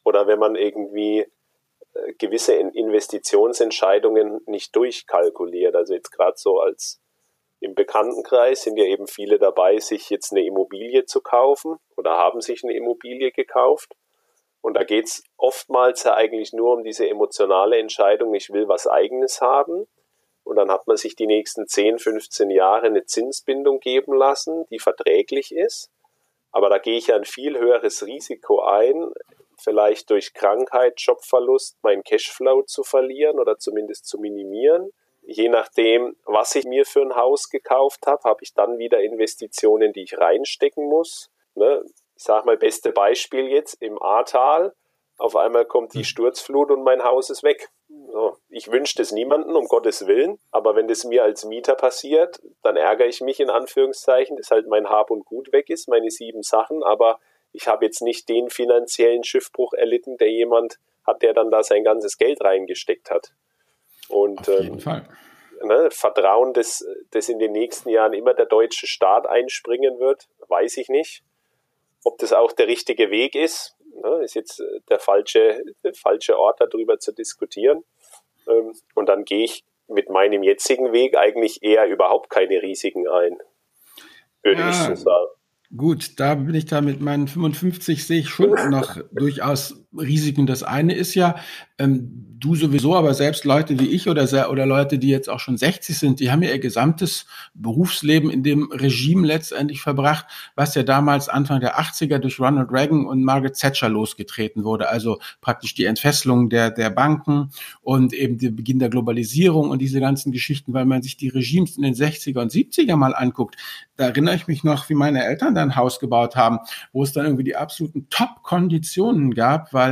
Oder wenn man irgendwie äh, gewisse Investitionsentscheidungen nicht durchkalkuliert. Also jetzt gerade so als im Bekanntenkreis sind ja eben viele dabei, sich jetzt eine Immobilie zu kaufen oder haben sich eine Immobilie gekauft und da geht es oftmals ja eigentlich nur um diese emotionale Entscheidung, ich will was eigenes haben. Und dann hat man sich die nächsten 10, 15 Jahre eine Zinsbindung geben lassen, die verträglich ist. Aber da gehe ich ja ein viel höheres Risiko ein, vielleicht durch Krankheit, Jobverlust, meinen Cashflow zu verlieren oder zumindest zu minimieren. Je nachdem, was ich mir für ein Haus gekauft habe, habe ich dann wieder Investitionen, die ich reinstecken muss. Ne? Ich sag mal, beste Beispiel jetzt im Ahrtal. Auf einmal kommt die hm. Sturzflut und mein Haus ist weg. So, ich wünsche das niemanden, um Gottes Willen. Aber wenn das mir als Mieter passiert, dann ärgere ich mich in Anführungszeichen, dass halt mein Hab und Gut weg ist, meine sieben Sachen. Aber ich habe jetzt nicht den finanziellen Schiffbruch erlitten, der jemand hat, der dann da sein ganzes Geld reingesteckt hat. Und Auf jeden ähm, Fall. Ne, Vertrauen, dass, dass in den nächsten Jahren immer der deutsche Staat einspringen wird, weiß ich nicht. Ob das auch der richtige Weg ist, ne, ist jetzt äh, der falsche, der falsche Ort, darüber zu diskutieren. Ähm, und dann gehe ich mit meinem jetzigen Weg eigentlich eher überhaupt keine Risiken ein, würde ja. ich so sagen. Gut, da bin ich da mit meinen 55, sehe ich schon noch durchaus Risiken. Das eine ist ja, ähm, du sowieso, aber selbst Leute wie ich oder, oder Leute, die jetzt auch schon 60 sind, die haben ja ihr gesamtes Berufsleben in dem Regime letztendlich verbracht, was ja damals Anfang der 80er durch Ronald Reagan und Margaret Thatcher losgetreten wurde. Also praktisch die Entfesselung der, der Banken und eben der Beginn der Globalisierung und diese ganzen Geschichten, weil man sich die Regimes in den 60er und 70er mal anguckt. Da erinnere ich mich noch, wie meine Eltern da ein Haus gebaut haben, wo es dann irgendwie die absoluten Top-Konditionen gab, weil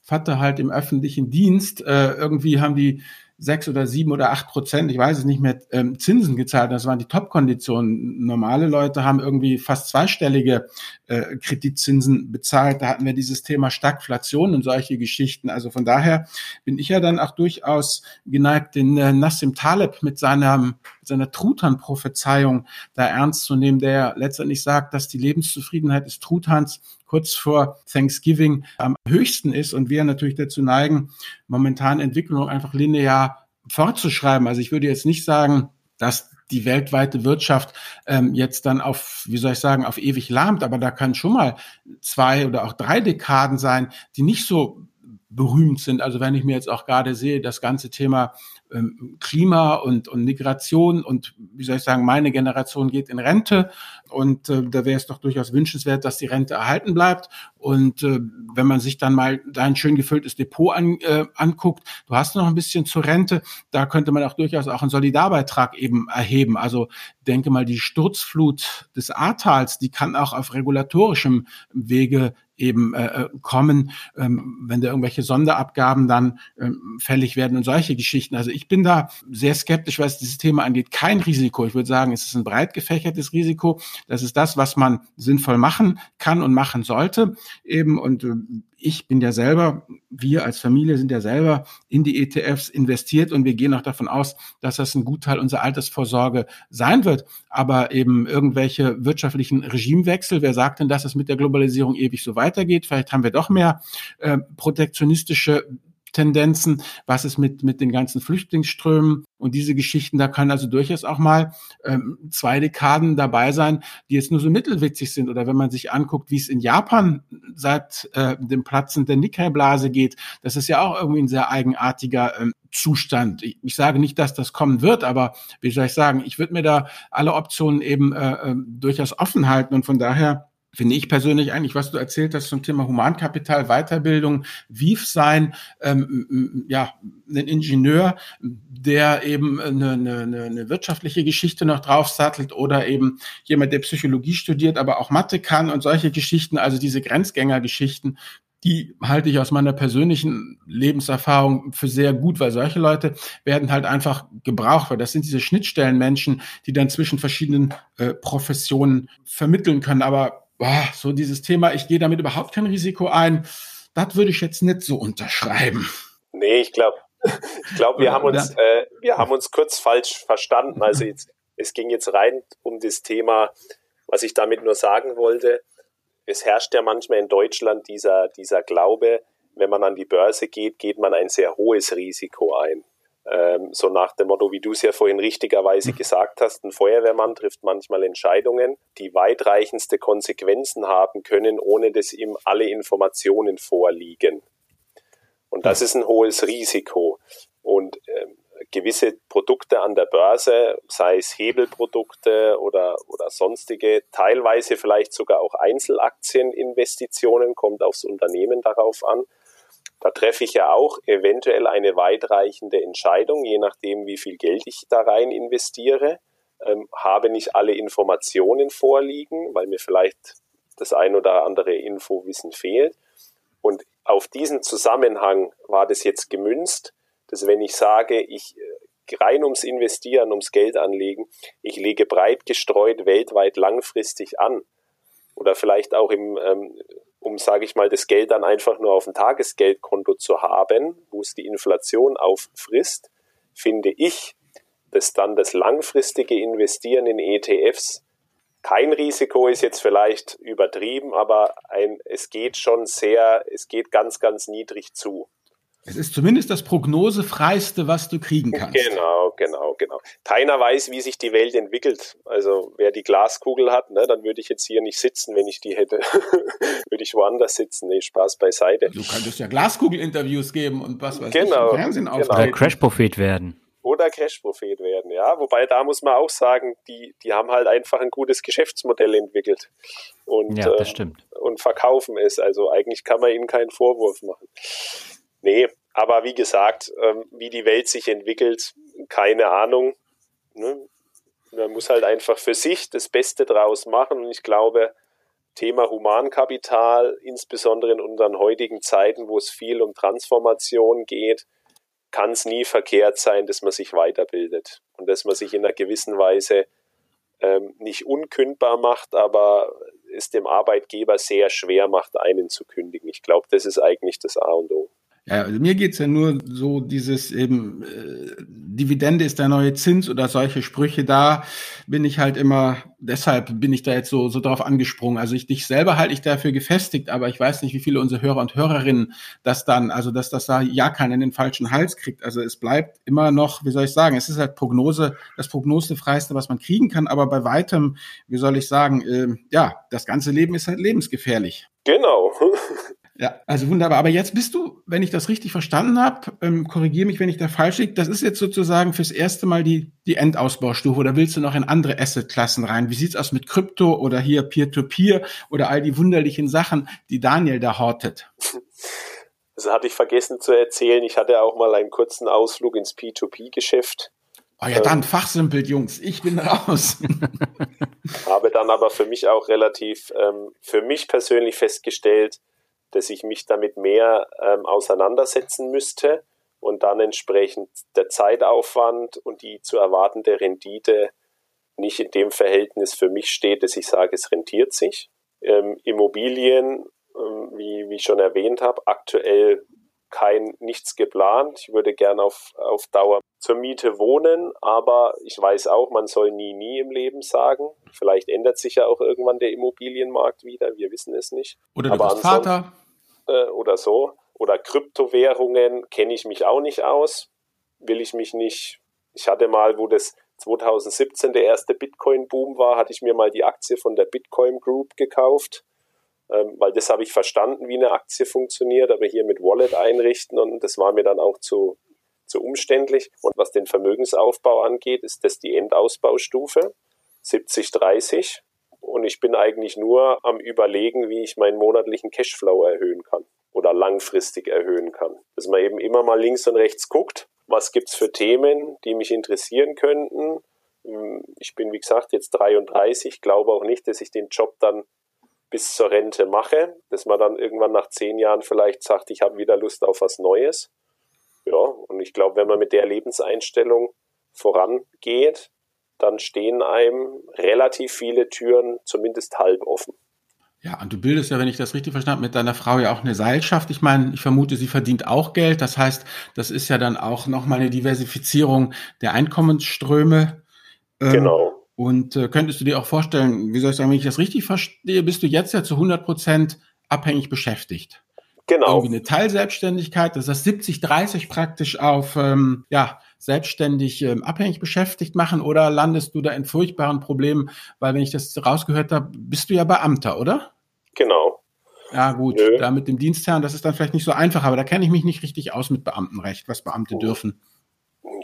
Vater halt im öffentlichen Dienst, äh, irgendwie haben die sechs oder sieben oder acht Prozent, ich weiß es nicht mehr, ähm, Zinsen gezahlt. Das waren die Top-Konditionen. Normale Leute haben irgendwie fast zweistellige äh, Kreditzinsen bezahlt. Da hatten wir dieses Thema Stagflation und solche Geschichten. Also von daher bin ich ja dann auch durchaus geneigt, den äh, Nassim Taleb mit seiner, mit seiner Truthahn-Prophezeiung da ernst zu nehmen, der letztendlich sagt, dass die Lebenszufriedenheit des Truthahns kurz vor Thanksgiving am höchsten ist und wir natürlich dazu neigen, momentan Entwicklung einfach linear fortzuschreiben. Also ich würde jetzt nicht sagen, dass die weltweite Wirtschaft ähm, jetzt dann auf, wie soll ich sagen, auf ewig lahmt, aber da kann schon mal zwei oder auch drei Dekaden sein, die nicht so berühmt sind. Also wenn ich mir jetzt auch gerade sehe, das ganze Thema ähm, Klima und, und Migration und wie soll ich sagen, meine Generation geht in Rente und äh, da wäre es doch durchaus wünschenswert, dass die Rente erhalten bleibt. Und äh, wenn man sich dann mal dein schön gefülltes Depot an, äh, anguckt, du hast noch ein bisschen zur Rente, da könnte man auch durchaus auch einen Solidarbeitrag eben erheben. Also denke mal, die Sturzflut des Ahrtals, die kann auch auf regulatorischem Wege eben äh, äh, kommen, ähm, wenn da irgendwelche Sonderabgaben dann ähm, fällig werden und solche Geschichten. Also ich bin da sehr skeptisch, was dieses Thema angeht. Kein Risiko. Ich würde sagen, es ist ein breit gefächertes Risiko. Das ist das, was man sinnvoll machen kann und machen sollte. Eben und äh, ich bin ja selber, wir als Familie sind ja selber in die ETFs investiert und wir gehen auch davon aus, dass das ein Gutteil unserer Altersvorsorge sein wird. Aber eben irgendwelche wirtschaftlichen Regimewechsel, wer sagt denn, dass es mit der Globalisierung ewig so weitergeht? Vielleicht haben wir doch mehr äh, protektionistische Tendenzen, was ist mit, mit den ganzen Flüchtlingsströmen und diese Geschichten, da können also durchaus auch mal ähm, zwei Dekaden dabei sein, die jetzt nur so mittelwitzig sind. Oder wenn man sich anguckt, wie es in Japan seit äh, dem Platzen der Nikkei-Blase geht, das ist ja auch irgendwie ein sehr eigenartiger ähm, Zustand. Ich, ich sage nicht, dass das kommen wird, aber wie soll ich sagen, ich würde mir da alle Optionen eben äh, äh, durchaus offen halten und von daher finde ich persönlich eigentlich, was du erzählt hast zum Thema Humankapital, Weiterbildung, WIF sein, ähm, ja, ein Ingenieur, der eben eine, eine, eine wirtschaftliche Geschichte noch draufsattelt oder eben jemand, der Psychologie studiert, aber auch Mathe kann und solche Geschichten, also diese Grenzgängergeschichten, die halte ich aus meiner persönlichen Lebenserfahrung für sehr gut, weil solche Leute werden halt einfach gebraucht, weil das sind diese Schnittstellenmenschen, die dann zwischen verschiedenen äh, Professionen vermitteln können. Aber boah, so dieses Thema, ich gehe damit überhaupt kein Risiko ein, das würde ich jetzt nicht so unterschreiben. Nee, ich glaube, ich glaube, wir haben uns, äh, wir haben uns kurz falsch verstanden. Also jetzt, es ging jetzt rein um das Thema, was ich damit nur sagen wollte. Es herrscht ja manchmal in Deutschland dieser, dieser Glaube, wenn man an die Börse geht, geht man ein sehr hohes Risiko ein. Ähm, so nach dem Motto, wie du es ja vorhin richtigerweise mhm. gesagt hast, ein Feuerwehrmann trifft manchmal Entscheidungen, die weitreichendste Konsequenzen haben können, ohne dass ihm alle Informationen vorliegen. Und das ist ein hohes Risiko. Und ähm, gewisse Produkte an der Börse, sei es Hebelprodukte oder, oder sonstige, teilweise vielleicht sogar auch Einzelaktieninvestitionen, kommt aufs Unternehmen darauf an, da treffe ich ja auch eventuell eine weitreichende Entscheidung, je nachdem, wie viel Geld ich da rein investiere. Ähm, habe nicht alle Informationen vorliegen, weil mir vielleicht das ein oder andere Infowissen fehlt. Und auf diesen Zusammenhang war das jetzt gemünzt, dass wenn ich sage, ich äh, rein ums Investieren, ums Geld anlegen, ich lege breit gestreut weltweit langfristig an oder vielleicht auch im ähm, um, sage ich mal, das Geld dann einfach nur auf dem Tagesgeldkonto zu haben, wo es die Inflation auffrisst, finde ich, dass dann das langfristige Investieren in ETFs kein Risiko ist jetzt vielleicht übertrieben, aber ein, es geht schon sehr, es geht ganz, ganz niedrig zu. Es ist zumindest das prognosefreiste, was du kriegen kannst. Genau, genau, genau. Keiner weiß, wie sich die Welt entwickelt. Also wer die Glaskugel hat, ne, dann würde ich jetzt hier nicht sitzen, wenn ich die hätte. würde ich woanders sitzen. Nee, Spaß beiseite. Du könntest ja Glaskugel-Interviews geben und was weiß genau, ich, im Fernsehen genau. Oder Crash-Prophet werden. Oder Crash-Prophet werden, ja. Wobei da muss man auch sagen, die, die haben halt einfach ein gutes Geschäftsmodell entwickelt. Und, ja, das stimmt. Äh, und verkaufen es. Also eigentlich kann man ihnen keinen Vorwurf machen. Nee, aber wie gesagt, ähm, wie die Welt sich entwickelt, keine Ahnung. Ne? Man muss halt einfach für sich das Beste draus machen. Und ich glaube, Thema Humankapital, insbesondere in unseren heutigen Zeiten, wo es viel um Transformation geht, kann es nie verkehrt sein, dass man sich weiterbildet und dass man sich in einer gewissen Weise ähm, nicht unkündbar macht, aber es dem Arbeitgeber sehr schwer macht, einen zu kündigen. Ich glaube, das ist eigentlich das A und O. Ja, also mir geht's ja nur so dieses eben, äh, Dividende ist der neue Zins oder solche Sprüche, da bin ich halt immer, deshalb bin ich da jetzt so, so drauf angesprungen. Also ich dich selber halte ich dafür gefestigt, aber ich weiß nicht, wie viele unsere Hörer und Hörerinnen das dann, also dass das da ja keinen in den falschen Hals kriegt. Also es bleibt immer noch, wie soll ich sagen, es ist halt Prognose, das prognosefreiste, was man kriegen kann, aber bei weitem, wie soll ich sagen, äh, ja, das ganze Leben ist halt lebensgefährlich. Genau. Ja, also wunderbar. Aber jetzt bist du, wenn ich das richtig verstanden habe, ähm, korrigiere mich, wenn ich da falsch liege, das ist jetzt sozusagen fürs erste Mal die, die Endausbaustufe oder willst du noch in andere Assetklassen rein? Wie sieht's aus mit Krypto oder hier Peer-to-Peer -Peer oder all die wunderlichen Sachen, die Daniel da hortet? Das hatte ich vergessen zu erzählen. Ich hatte auch mal einen kurzen Ausflug ins P2P-Geschäft. Oh ja, dann ähm, fachsimpelt, Jungs. Ich bin raus. habe dann aber für mich auch relativ, ähm, für mich persönlich festgestellt, dass ich mich damit mehr ähm, auseinandersetzen müsste und dann entsprechend der Zeitaufwand und die zu erwartende Rendite nicht in dem Verhältnis für mich steht, dass ich sage, es rentiert sich. Ähm, Immobilien, ähm, wie, wie ich schon erwähnt habe, aktuell kein nichts geplant. Ich würde gern auf, auf Dauer zur Miete wohnen, aber ich weiß auch, man soll nie, nie im Leben sagen. Vielleicht ändert sich ja auch irgendwann der Immobilienmarkt wieder, wir wissen es nicht. Oder du aber bist Vater äh, oder so. Oder Kryptowährungen kenne ich mich auch nicht aus. Will ich mich nicht. Ich hatte mal, wo das 2017 der erste Bitcoin-Boom war, hatte ich mir mal die Aktie von der Bitcoin Group gekauft. Ähm, weil das habe ich verstanden, wie eine Aktie funktioniert, aber hier mit Wallet einrichten und das war mir dann auch zu, zu umständlich. Und was den Vermögensaufbau angeht, ist das die Endausbaustufe 70-30 und ich bin eigentlich nur am Überlegen, wie ich meinen monatlichen Cashflow erhöhen kann oder langfristig erhöhen kann. Dass man eben immer mal links und rechts guckt, was gibt's für Themen, die mich interessieren könnten. Hm, ich bin, wie gesagt, jetzt 33, glaube auch nicht, dass ich den Job dann bis zur Rente mache, dass man dann irgendwann nach zehn Jahren vielleicht sagt, ich habe wieder Lust auf was Neues. Ja, und ich glaube, wenn man mit der Lebenseinstellung vorangeht, dann stehen einem relativ viele Türen zumindest halb offen. Ja, und du bildest ja, wenn ich das richtig verstanden habe, mit deiner Frau ja auch eine Seilschaft. Ich meine, ich vermute, sie verdient auch Geld. Das heißt, das ist ja dann auch nochmal eine Diversifizierung der Einkommensströme. Ähm, genau. Und äh, könntest du dir auch vorstellen, wie soll ich sagen, wenn ich das richtig verstehe, bist du jetzt ja zu 100 Prozent abhängig beschäftigt. Genau. Irgendwie eine Teilselbstständigkeit, das ist 70-30 praktisch auf ähm, ja, selbstständig ähm, abhängig beschäftigt machen oder landest du da in furchtbaren Problemen, weil wenn ich das rausgehört habe, bist du ja Beamter, oder? Genau. Ja gut, Nö. da mit dem Dienstherrn, das ist dann vielleicht nicht so einfach, aber da kenne ich mich nicht richtig aus mit Beamtenrecht, was Beamte oh. dürfen.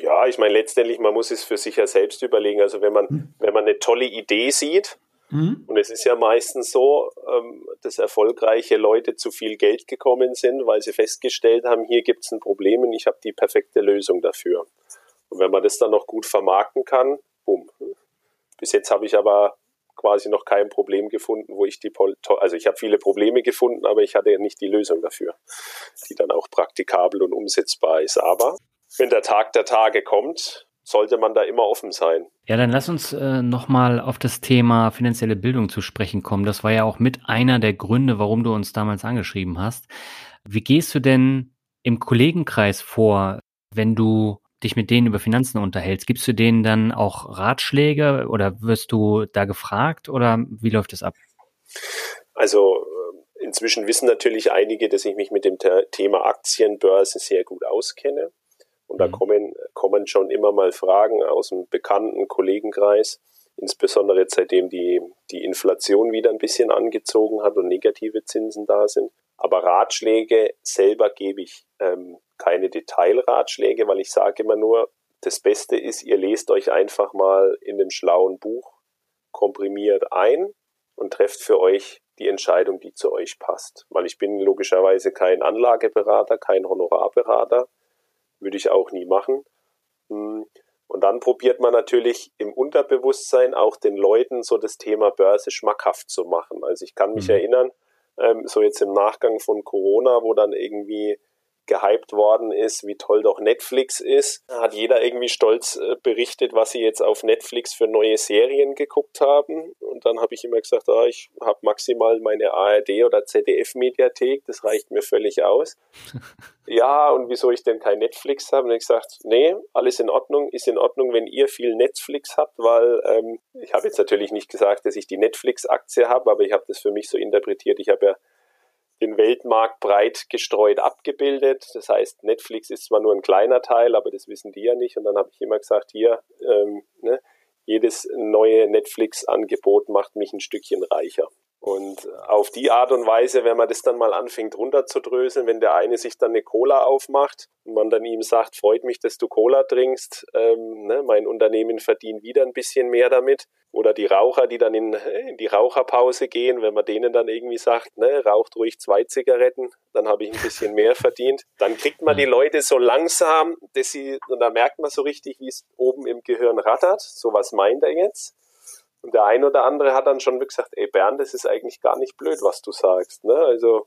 Ja, ich meine letztendlich, man muss es für sich ja selbst überlegen. Also wenn man, hm. wenn man eine tolle Idee sieht, Mhm. Und es ist ja meistens so, ähm, dass erfolgreiche Leute zu viel Geld gekommen sind, weil sie festgestellt haben, hier gibt es ein Problem und ich habe die perfekte Lösung dafür. Und wenn man das dann noch gut vermarkten kann, bumm. Bis jetzt habe ich aber quasi noch kein Problem gefunden, wo ich die, Pol also ich habe viele Probleme gefunden, aber ich hatte nicht die Lösung dafür, die dann auch praktikabel und umsetzbar ist. Aber wenn der Tag der Tage kommt, sollte man da immer offen sein. Ja, dann lass uns äh, nochmal auf das Thema finanzielle Bildung zu sprechen kommen. Das war ja auch mit einer der Gründe, warum du uns damals angeschrieben hast. Wie gehst du denn im Kollegenkreis vor, wenn du dich mit denen über Finanzen unterhältst? Gibst du denen dann auch Ratschläge oder wirst du da gefragt oder wie läuft es ab? Also äh, inzwischen wissen natürlich einige, dass ich mich mit dem Thema Aktienbörse sehr gut auskenne. Und da mhm. kommen, kommen schon immer mal Fragen aus dem bekannten Kollegenkreis, insbesondere seitdem die, die Inflation wieder ein bisschen angezogen hat und negative Zinsen da sind. Aber Ratschläge selber gebe ich ähm, keine Detailratschläge, weil ich sage immer nur, das Beste ist, ihr lest euch einfach mal in dem schlauen Buch komprimiert ein und trefft für euch die Entscheidung, die zu euch passt. Weil ich bin logischerweise kein Anlageberater, kein Honorarberater würde ich auch nie machen. Hm. Und dann probiert man natürlich im Unterbewusstsein auch den Leuten so das Thema Börse schmackhaft zu machen. Also ich kann mich mhm. erinnern, ähm, so jetzt im Nachgang von Corona, wo dann irgendwie gehypt worden ist, wie toll doch Netflix ist. Hat jeder irgendwie stolz äh, berichtet, was sie jetzt auf Netflix für neue Serien geguckt haben. Und dann habe ich immer gesagt, ah, ich habe maximal meine ARD oder ZDF-Mediathek, das reicht mir völlig aus. ja, und wieso ich denn kein Netflix habe? Und ich gesagt, nee, alles in Ordnung, ist in Ordnung, wenn ihr viel Netflix habt, weil ähm, ich habe jetzt natürlich nicht gesagt, dass ich die Netflix-Aktie habe, aber ich habe das für mich so interpretiert. Ich habe ja den Weltmarkt breit gestreut abgebildet. Das heißt, Netflix ist zwar nur ein kleiner Teil, aber das wissen die ja nicht. Und dann habe ich immer gesagt, hier, ähm, ne, jedes neue Netflix-Angebot macht mich ein Stückchen reicher. Und auf die Art und Weise, wenn man das dann mal anfängt runterzudröseln, wenn der eine sich dann eine Cola aufmacht und man dann ihm sagt, freut mich, dass du Cola trinkst, ähm, ne, mein Unternehmen verdient wieder ein bisschen mehr damit. Oder die Raucher, die dann in, in die Raucherpause gehen, wenn man denen dann irgendwie sagt, ne, raucht ruhig zwei Zigaretten, dann habe ich ein bisschen mehr verdient. Dann kriegt man die Leute so langsam, dass sie, und da merkt man so richtig, wie es oben im Gehirn rattert. So was meint er jetzt? Und der ein oder andere hat dann schon gesagt, ey Bernd, das ist eigentlich gar nicht blöd, was du sagst. Ne? Also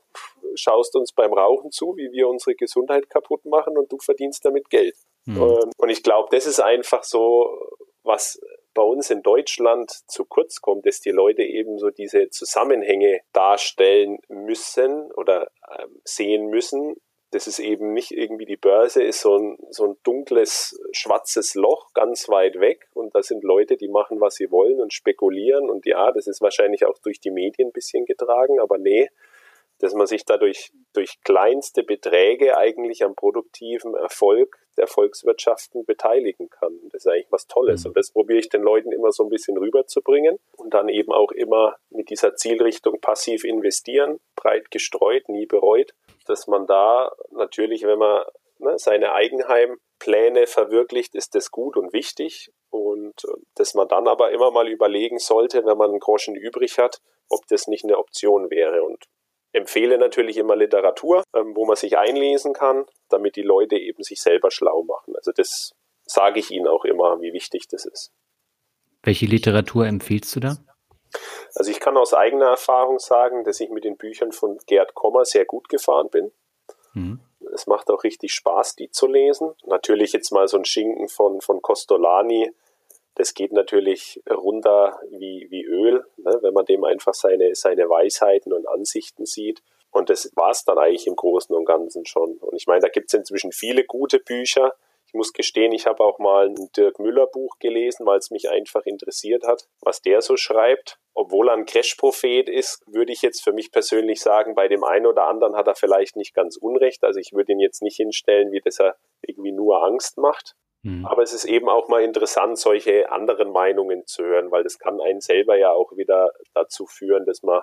schaust uns beim Rauchen zu, wie wir unsere Gesundheit kaputt machen und du verdienst damit Geld. Mhm. Und ich glaube, das ist einfach so, was bei uns in Deutschland zu kurz kommt, dass die Leute eben so diese Zusammenhänge darstellen müssen oder äh, sehen müssen, das ist eben nicht irgendwie die Börse, ist so ein, so ein dunkles, schwarzes Loch ganz weit weg. Und da sind Leute, die machen, was sie wollen und spekulieren. Und ja, das ist wahrscheinlich auch durch die Medien ein bisschen getragen, aber nee, dass man sich dadurch durch kleinste Beträge eigentlich am produktiven Erfolg der Volkswirtschaften beteiligen kann. Das ist eigentlich was Tolles. Mhm. Und das probiere ich den Leuten immer so ein bisschen rüberzubringen und dann eben auch immer mit dieser Zielrichtung passiv investieren, breit gestreut, nie bereut dass man da natürlich, wenn man ne, seine Eigenheimpläne verwirklicht, ist das gut und wichtig. Und äh, dass man dann aber immer mal überlegen sollte, wenn man einen Groschen übrig hat, ob das nicht eine Option wäre. Und empfehle natürlich immer Literatur, ähm, wo man sich einlesen kann, damit die Leute eben sich selber schlau machen. Also das sage ich ihnen auch immer, wie wichtig das ist. Welche Literatur empfiehlst du da? Also ich kann aus eigener Erfahrung sagen, dass ich mit den Büchern von Gerd Kommer sehr gut gefahren bin. Mhm. Es macht auch richtig Spaß, die zu lesen. Natürlich jetzt mal so ein Schinken von, von Costolani, das geht natürlich runter wie, wie Öl, ne, wenn man dem einfach seine, seine Weisheiten und Ansichten sieht. Und das war es dann eigentlich im Großen und Ganzen schon. Und ich meine, da gibt es inzwischen viele gute Bücher. Ich muss gestehen, ich habe auch mal ein Dirk Müller Buch gelesen, weil es mich einfach interessiert hat, was der so schreibt. Obwohl er ein Crash-Prophet ist, würde ich jetzt für mich persönlich sagen, bei dem einen oder anderen hat er vielleicht nicht ganz unrecht. Also ich würde ihn jetzt nicht hinstellen, wie das er irgendwie nur Angst macht. Mhm. Aber es ist eben auch mal interessant, solche anderen Meinungen zu hören, weil das kann einen selber ja auch wieder dazu führen, dass man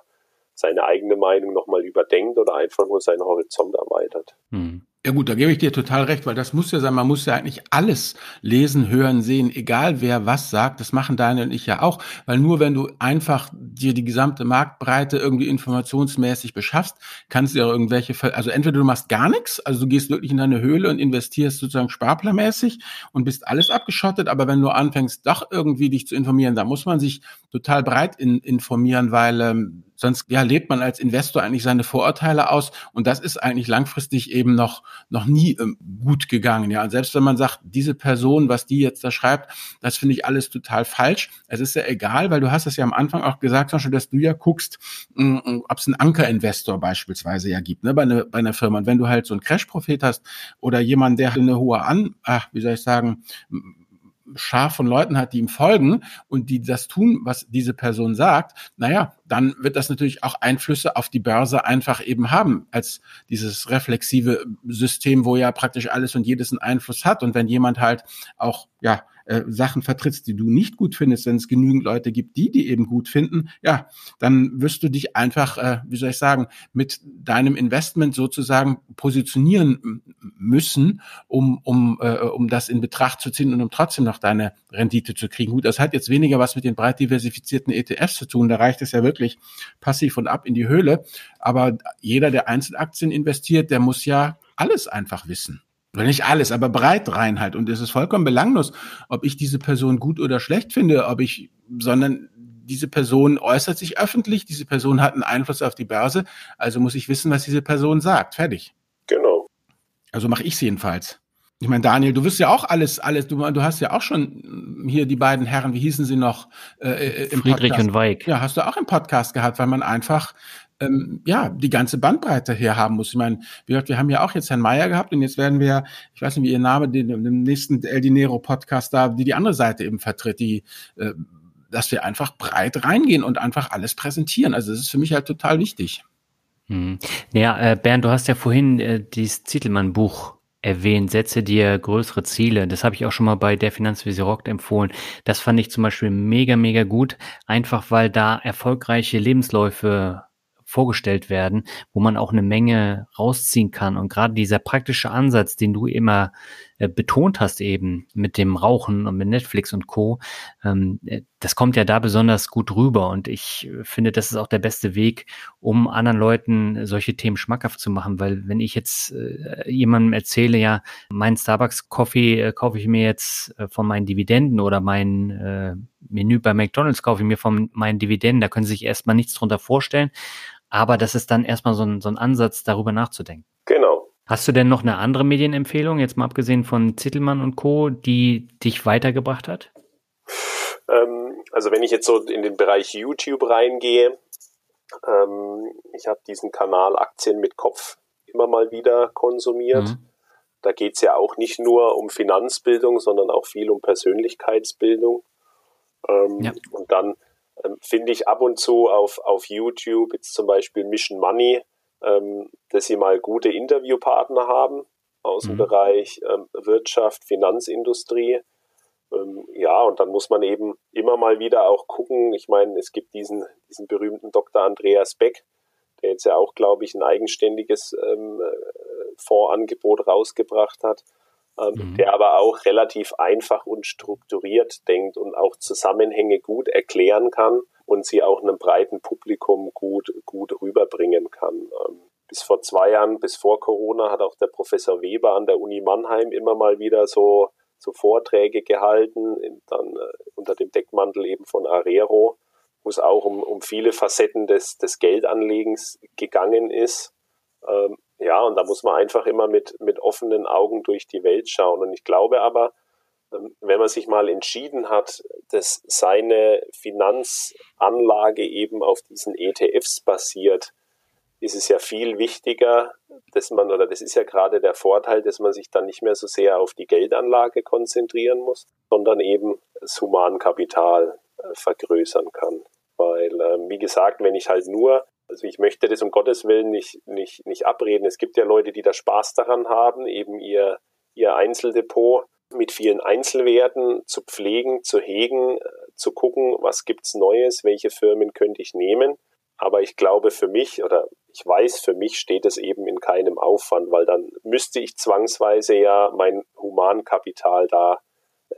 seine eigene Meinung nochmal überdenkt oder einfach nur seinen Horizont erweitert. Mhm. Ja gut, da gebe ich dir total recht, weil das muss ja sein, man muss ja eigentlich alles lesen, hören, sehen, egal wer was sagt, das machen Daniel und ich ja auch, weil nur wenn du einfach dir die gesamte Marktbreite irgendwie informationsmäßig beschaffst, kannst du ja irgendwelche, also entweder du machst gar nichts, also du gehst wirklich in deine Höhle und investierst sozusagen sparplanmäßig und bist alles abgeschottet, aber wenn du anfängst, doch irgendwie dich zu informieren, da muss man sich total breit in, informieren, weil ähm, sonst ja, lebt man als Investor eigentlich seine Vorurteile aus. Und das ist eigentlich langfristig eben noch, noch nie ähm, gut gegangen. Ja, und selbst wenn man sagt, diese Person, was die jetzt da schreibt, das finde ich alles total falsch. Es ist ja egal, weil du hast es ja am Anfang auch gesagt, Beispiel, dass du ja guckst, mm, mm, ob es einen Ankerinvestor beispielsweise ja gibt, ne, bei, ne, bei einer Firma. Und wenn du halt so einen Crash-Prophet hast oder jemand, der eine hohe An, ach, wie soll ich sagen, Schar von Leuten hat, die ihm folgen und die das tun, was diese Person sagt, naja, dann wird das natürlich auch Einflüsse auf die Börse einfach eben haben, als dieses reflexive System, wo ja praktisch alles und jedes einen Einfluss hat. Und wenn jemand halt auch, ja, äh, Sachen vertrittst, die du nicht gut findest, wenn es genügend Leute gibt, die die eben gut finden, ja, dann wirst du dich einfach, äh, wie soll ich sagen, mit deinem Investment sozusagen positionieren müssen, um um äh, um das in Betracht zu ziehen und um trotzdem noch deine Rendite zu kriegen. Gut, das hat jetzt weniger was mit den breit diversifizierten ETFs zu tun. Da reicht es ja wirklich passiv und ab in die Höhle. Aber jeder, der Einzelaktien investiert, der muss ja alles einfach wissen. Oder nicht alles, aber breit rein halt. Und es ist vollkommen belanglos, ob ich diese Person gut oder schlecht finde, ob ich, sondern diese Person äußert sich öffentlich, diese Person hat einen Einfluss auf die Börse, also muss ich wissen, was diese Person sagt. Fertig. Genau. Also mache ich es jedenfalls. Ich meine, Daniel, du wirst ja auch alles, alles, du, du hast ja auch schon hier die beiden Herren, wie hießen sie noch? Äh, äh im Friedrich Podcast. und Weig. Ja, hast du auch im Podcast gehabt, weil man einfach ähm, ja die ganze Bandbreite hier haben muss. Ich meine, wie gesagt, wir haben ja auch jetzt Herrn Meier gehabt und jetzt werden wir, ich weiß nicht, wie ihr Name, den, den nächsten El Dinero Podcast da, die die andere Seite eben vertritt, die äh, dass wir einfach breit reingehen und einfach alles präsentieren. Also das ist für mich halt total wichtig. Hm. Ja, äh, Bernd, du hast ja vorhin äh, dieses Zitelmann-Buch erwähnt, setze dir größere Ziele. Das habe ich auch schon mal bei der Finanzvisier Rock empfohlen. Das fand ich zum Beispiel mega, mega gut, einfach weil da erfolgreiche Lebensläufe vorgestellt werden, wo man auch eine Menge rausziehen kann. Und gerade dieser praktische Ansatz, den du immer äh, betont hast eben mit dem Rauchen und mit Netflix und Co., ähm, äh, das kommt ja da besonders gut rüber. Und ich finde, das ist auch der beste Weg, um anderen Leuten solche Themen schmackhaft zu machen. Weil wenn ich jetzt äh, jemandem erzähle, ja, mein Starbucks-Coffee äh, kaufe ich mir jetzt äh, von meinen Dividenden oder mein äh, Menü bei McDonalds kaufe ich mir von meinen Dividenden, da können Sie sich erstmal nichts drunter vorstellen. Aber das ist dann erstmal so ein, so ein Ansatz, darüber nachzudenken. Genau. Hast du denn noch eine andere Medienempfehlung, jetzt mal abgesehen von Zittelmann und Co., die dich weitergebracht hat? Ähm, also wenn ich jetzt so in den Bereich YouTube reingehe, ähm, ich habe diesen Kanal Aktien mit Kopf immer mal wieder konsumiert. Mhm. Da geht es ja auch nicht nur um Finanzbildung, sondern auch viel um Persönlichkeitsbildung. Ähm, ja. Und dann ähm, finde ich ab und zu auf, auf YouTube, jetzt zum Beispiel Mission Money, ähm, dass sie mal gute Interviewpartner haben aus dem mhm. Bereich ähm, Wirtschaft, Finanzindustrie. Ähm, ja, und dann muss man eben immer mal wieder auch gucken. Ich meine, es gibt diesen, diesen berühmten Dr. Andreas Beck, der jetzt ja auch, glaube ich, ein eigenständiges ähm, äh, Fondsangebot rausgebracht hat ähm, mhm. der aber auch relativ einfach und strukturiert denkt und auch Zusammenhänge gut erklären kann und sie auch einem breiten Publikum gut, gut rüberbringen kann. Ähm, bis vor zwei Jahren, bis vor Corona, hat auch der Professor Weber an der Uni Mannheim immer mal wieder so, so Vorträge gehalten, dann äh, unter dem Deckmantel eben von Arero, wo es auch um, um viele Facetten des, des Geldanlegens gegangen ist. Ähm, ja, und da muss man einfach immer mit, mit offenen Augen durch die Welt schauen. Und ich glaube aber, wenn man sich mal entschieden hat, dass seine Finanzanlage eben auf diesen ETFs basiert, ist es ja viel wichtiger, dass man, oder das ist ja gerade der Vorteil, dass man sich dann nicht mehr so sehr auf die Geldanlage konzentrieren muss, sondern eben das Humankapital äh, vergrößern kann. Weil, ähm, wie gesagt, wenn ich halt nur also ich möchte das um Gottes Willen nicht, nicht, nicht abreden. Es gibt ja Leute, die da Spaß daran haben, eben ihr, ihr Einzeldepot mit vielen Einzelwerten zu pflegen, zu hegen, äh, zu gucken, was gibt's Neues, welche Firmen könnte ich nehmen. Aber ich glaube für mich oder ich weiß, für mich steht es eben in keinem Aufwand, weil dann müsste ich zwangsweise ja mein Humankapital da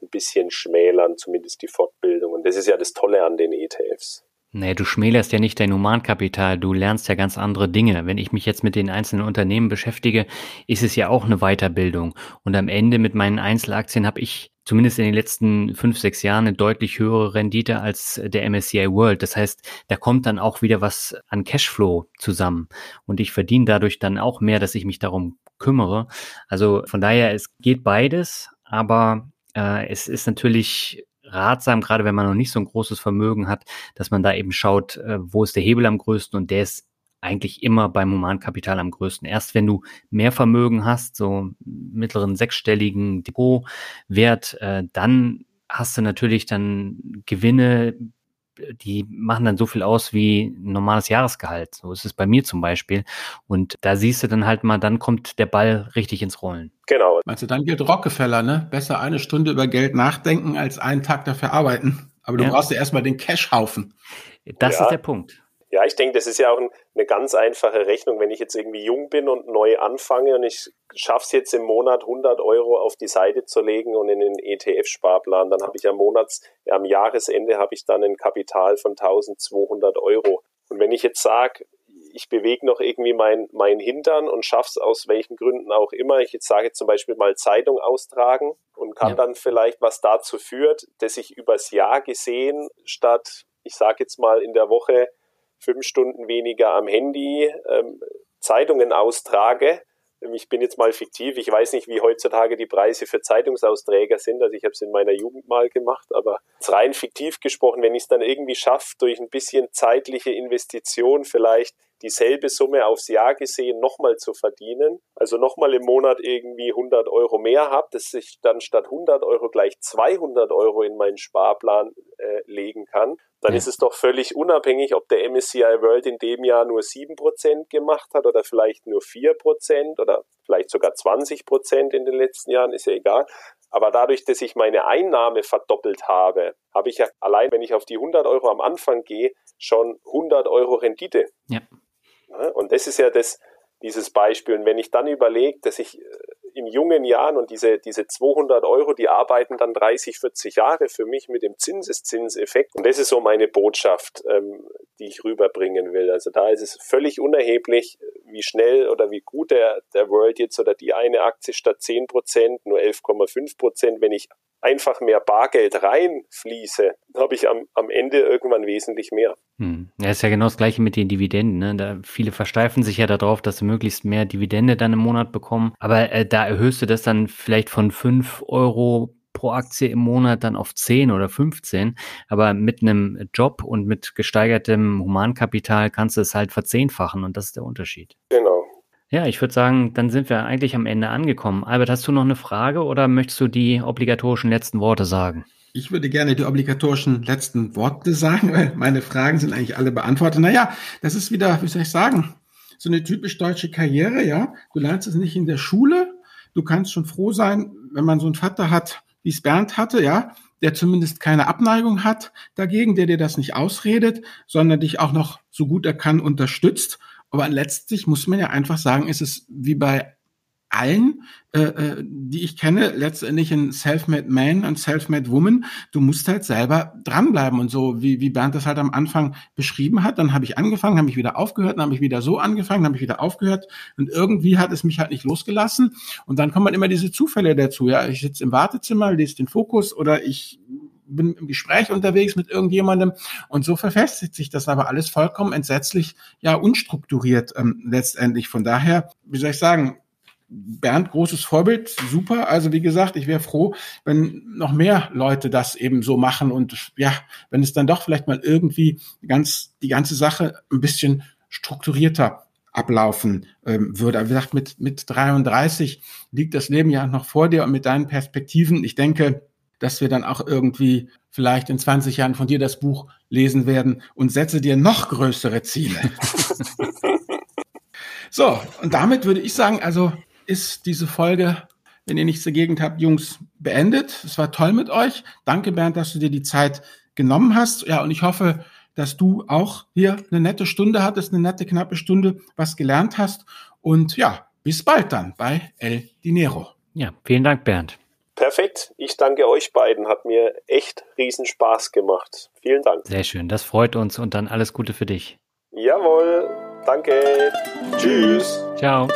ein bisschen schmälern, zumindest die Fortbildung. Und das ist ja das Tolle an den ETFs. Nee, du schmälerst ja nicht dein Humankapital, du lernst ja ganz andere Dinge. Wenn ich mich jetzt mit den einzelnen Unternehmen beschäftige, ist es ja auch eine Weiterbildung. Und am Ende mit meinen Einzelaktien habe ich zumindest in den letzten fünf, sechs Jahren eine deutlich höhere Rendite als der MSCI World. Das heißt, da kommt dann auch wieder was an Cashflow zusammen. Und ich verdiene dadurch dann auch mehr, dass ich mich darum kümmere. Also von daher, es geht beides, aber äh, es ist natürlich ratsam, gerade wenn man noch nicht so ein großes Vermögen hat, dass man da eben schaut, äh, wo ist der Hebel am größten und der ist eigentlich immer beim Humankapital am größten. Erst wenn du mehr Vermögen hast, so mittleren sechsstelligen Depotwert, äh, dann hast du natürlich dann Gewinne die machen dann so viel aus wie ein normales Jahresgehalt. So ist es bei mir zum Beispiel. Und da siehst du dann halt mal, dann kommt der Ball richtig ins Rollen. Genau. Meinst du, dann gilt Rockefeller, ne? Besser eine Stunde über Geld nachdenken, als einen Tag dafür arbeiten. Aber du ja. brauchst ja erstmal den Cashhaufen. Das ja. ist der Punkt. Ja, ich denke, das ist ja auch eine ganz einfache Rechnung. Wenn ich jetzt irgendwie jung bin und neu anfange und ich schaffe es jetzt im Monat 100 Euro auf die Seite zu legen und in den ETF-Sparplan, dann habe ich am Monats, am Jahresende habe ich dann ein Kapital von 1200 Euro. Und wenn ich jetzt sage, ich bewege noch irgendwie mein, mein Hintern und schaffe es aus welchen Gründen auch immer. Ich jetzt sage zum Beispiel mal Zeitung austragen und kann ja. dann vielleicht, was dazu führt, dass ich übers Jahr gesehen statt, ich sage jetzt mal in der Woche fünf Stunden weniger am Handy ähm, Zeitungen austrage, ich bin jetzt mal fiktiv, ich weiß nicht, wie heutzutage die Preise für Zeitungsausträger sind, also ich habe es in meiner Jugend mal gemacht, aber rein fiktiv gesprochen, wenn ich es dann irgendwie schaffe, durch ein bisschen zeitliche Investition vielleicht dieselbe Summe aufs Jahr gesehen nochmal zu verdienen, also nochmal im Monat irgendwie 100 Euro mehr habe, dass ich dann statt 100 Euro gleich 200 Euro in meinen Sparplan äh, legen kann, dann ist es doch völlig unabhängig, ob der MSCI World in dem Jahr nur 7% gemacht hat oder vielleicht nur 4% oder vielleicht sogar 20% in den letzten Jahren, ist ja egal. Aber dadurch, dass ich meine Einnahme verdoppelt habe, habe ich ja allein, wenn ich auf die 100 Euro am Anfang gehe, schon 100 Euro Rendite. Ja. Und das ist ja das, dieses Beispiel. Und wenn ich dann überlege, dass ich äh, in jungen Jahren und diese, diese 200 Euro, die arbeiten dann 30, 40 Jahre für mich mit dem Zinseszinseffekt. Und das ist so meine Botschaft, ähm, die ich rüberbringen will. Also da ist es völlig unerheblich, wie schnell oder wie gut der, der World jetzt oder die eine Aktie statt 10 Prozent, nur 11,5 Prozent, wenn ich einfach mehr Bargeld reinfließe, habe ich am, am Ende irgendwann wesentlich mehr. Hm. Ja, ist ja genau das gleiche mit den Dividenden. Ne? Da, viele versteifen sich ja darauf, dass sie möglichst mehr Dividende dann im Monat bekommen. Aber äh, da erhöhst du das dann vielleicht von fünf Euro pro Aktie im Monat dann auf 10 oder 15. Aber mit einem Job und mit gesteigertem Humankapital kannst du es halt verzehnfachen und das ist der Unterschied. Genau. Ja, ich würde sagen, dann sind wir eigentlich am Ende angekommen. Albert, hast du noch eine Frage oder möchtest du die obligatorischen letzten Worte sagen? Ich würde gerne die obligatorischen letzten Worte sagen, weil meine Fragen sind eigentlich alle beantwortet. Naja, das ist wieder, wie soll ich sagen, so eine typisch deutsche Karriere, ja. Du lernst es nicht in der Schule. Du kannst schon froh sein, wenn man so einen Vater hat, wie es Bernd hatte, ja, der zumindest keine Abneigung hat dagegen, der dir das nicht ausredet, sondern dich auch noch so gut er kann unterstützt aber letztlich muss man ja einfach sagen, ist es wie bei allen, äh, äh, die ich kenne, letztendlich ein Self-Made Man und Self-Made Woman. Du musst halt selber dranbleiben und so, wie, wie Bernd das halt am Anfang beschrieben hat. Dann habe ich angefangen, habe ich wieder aufgehört, dann habe ich wieder so angefangen, dann habe ich wieder aufgehört und irgendwie hat es mich halt nicht losgelassen. Und dann kommen halt immer diese Zufälle dazu. Ja, ich sitze im Wartezimmer, lese den Fokus oder ich bin im Gespräch unterwegs mit irgendjemandem und so verfestigt sich das aber alles vollkommen entsetzlich, ja, unstrukturiert ähm, letztendlich. Von daher, wie soll ich sagen, Bernd, großes Vorbild, super. Also wie gesagt, ich wäre froh, wenn noch mehr Leute das eben so machen und ja, wenn es dann doch vielleicht mal irgendwie ganz die ganze Sache ein bisschen strukturierter ablaufen ähm, würde. Aber wie gesagt, mit, mit 33 liegt das Leben ja noch vor dir und mit deinen Perspektiven. Ich denke, dass wir dann auch irgendwie vielleicht in 20 Jahren von dir das Buch lesen werden und setze dir noch größere Ziele. so, und damit würde ich sagen, also ist diese Folge, wenn ihr nichts dagegen habt, Jungs, beendet. Es war toll mit euch. Danke, Bernd, dass du dir die Zeit genommen hast. Ja, und ich hoffe, dass du auch hier eine nette Stunde hattest, eine nette, knappe Stunde, was gelernt hast. Und ja, bis bald dann bei El Dinero. Ja, vielen Dank, Bernd. Perfekt. Ich danke euch beiden. Hat mir echt riesen Spaß gemacht. Vielen Dank. Sehr schön. Das freut uns und dann alles Gute für dich. Jawohl. Danke. Tschüss. Ciao.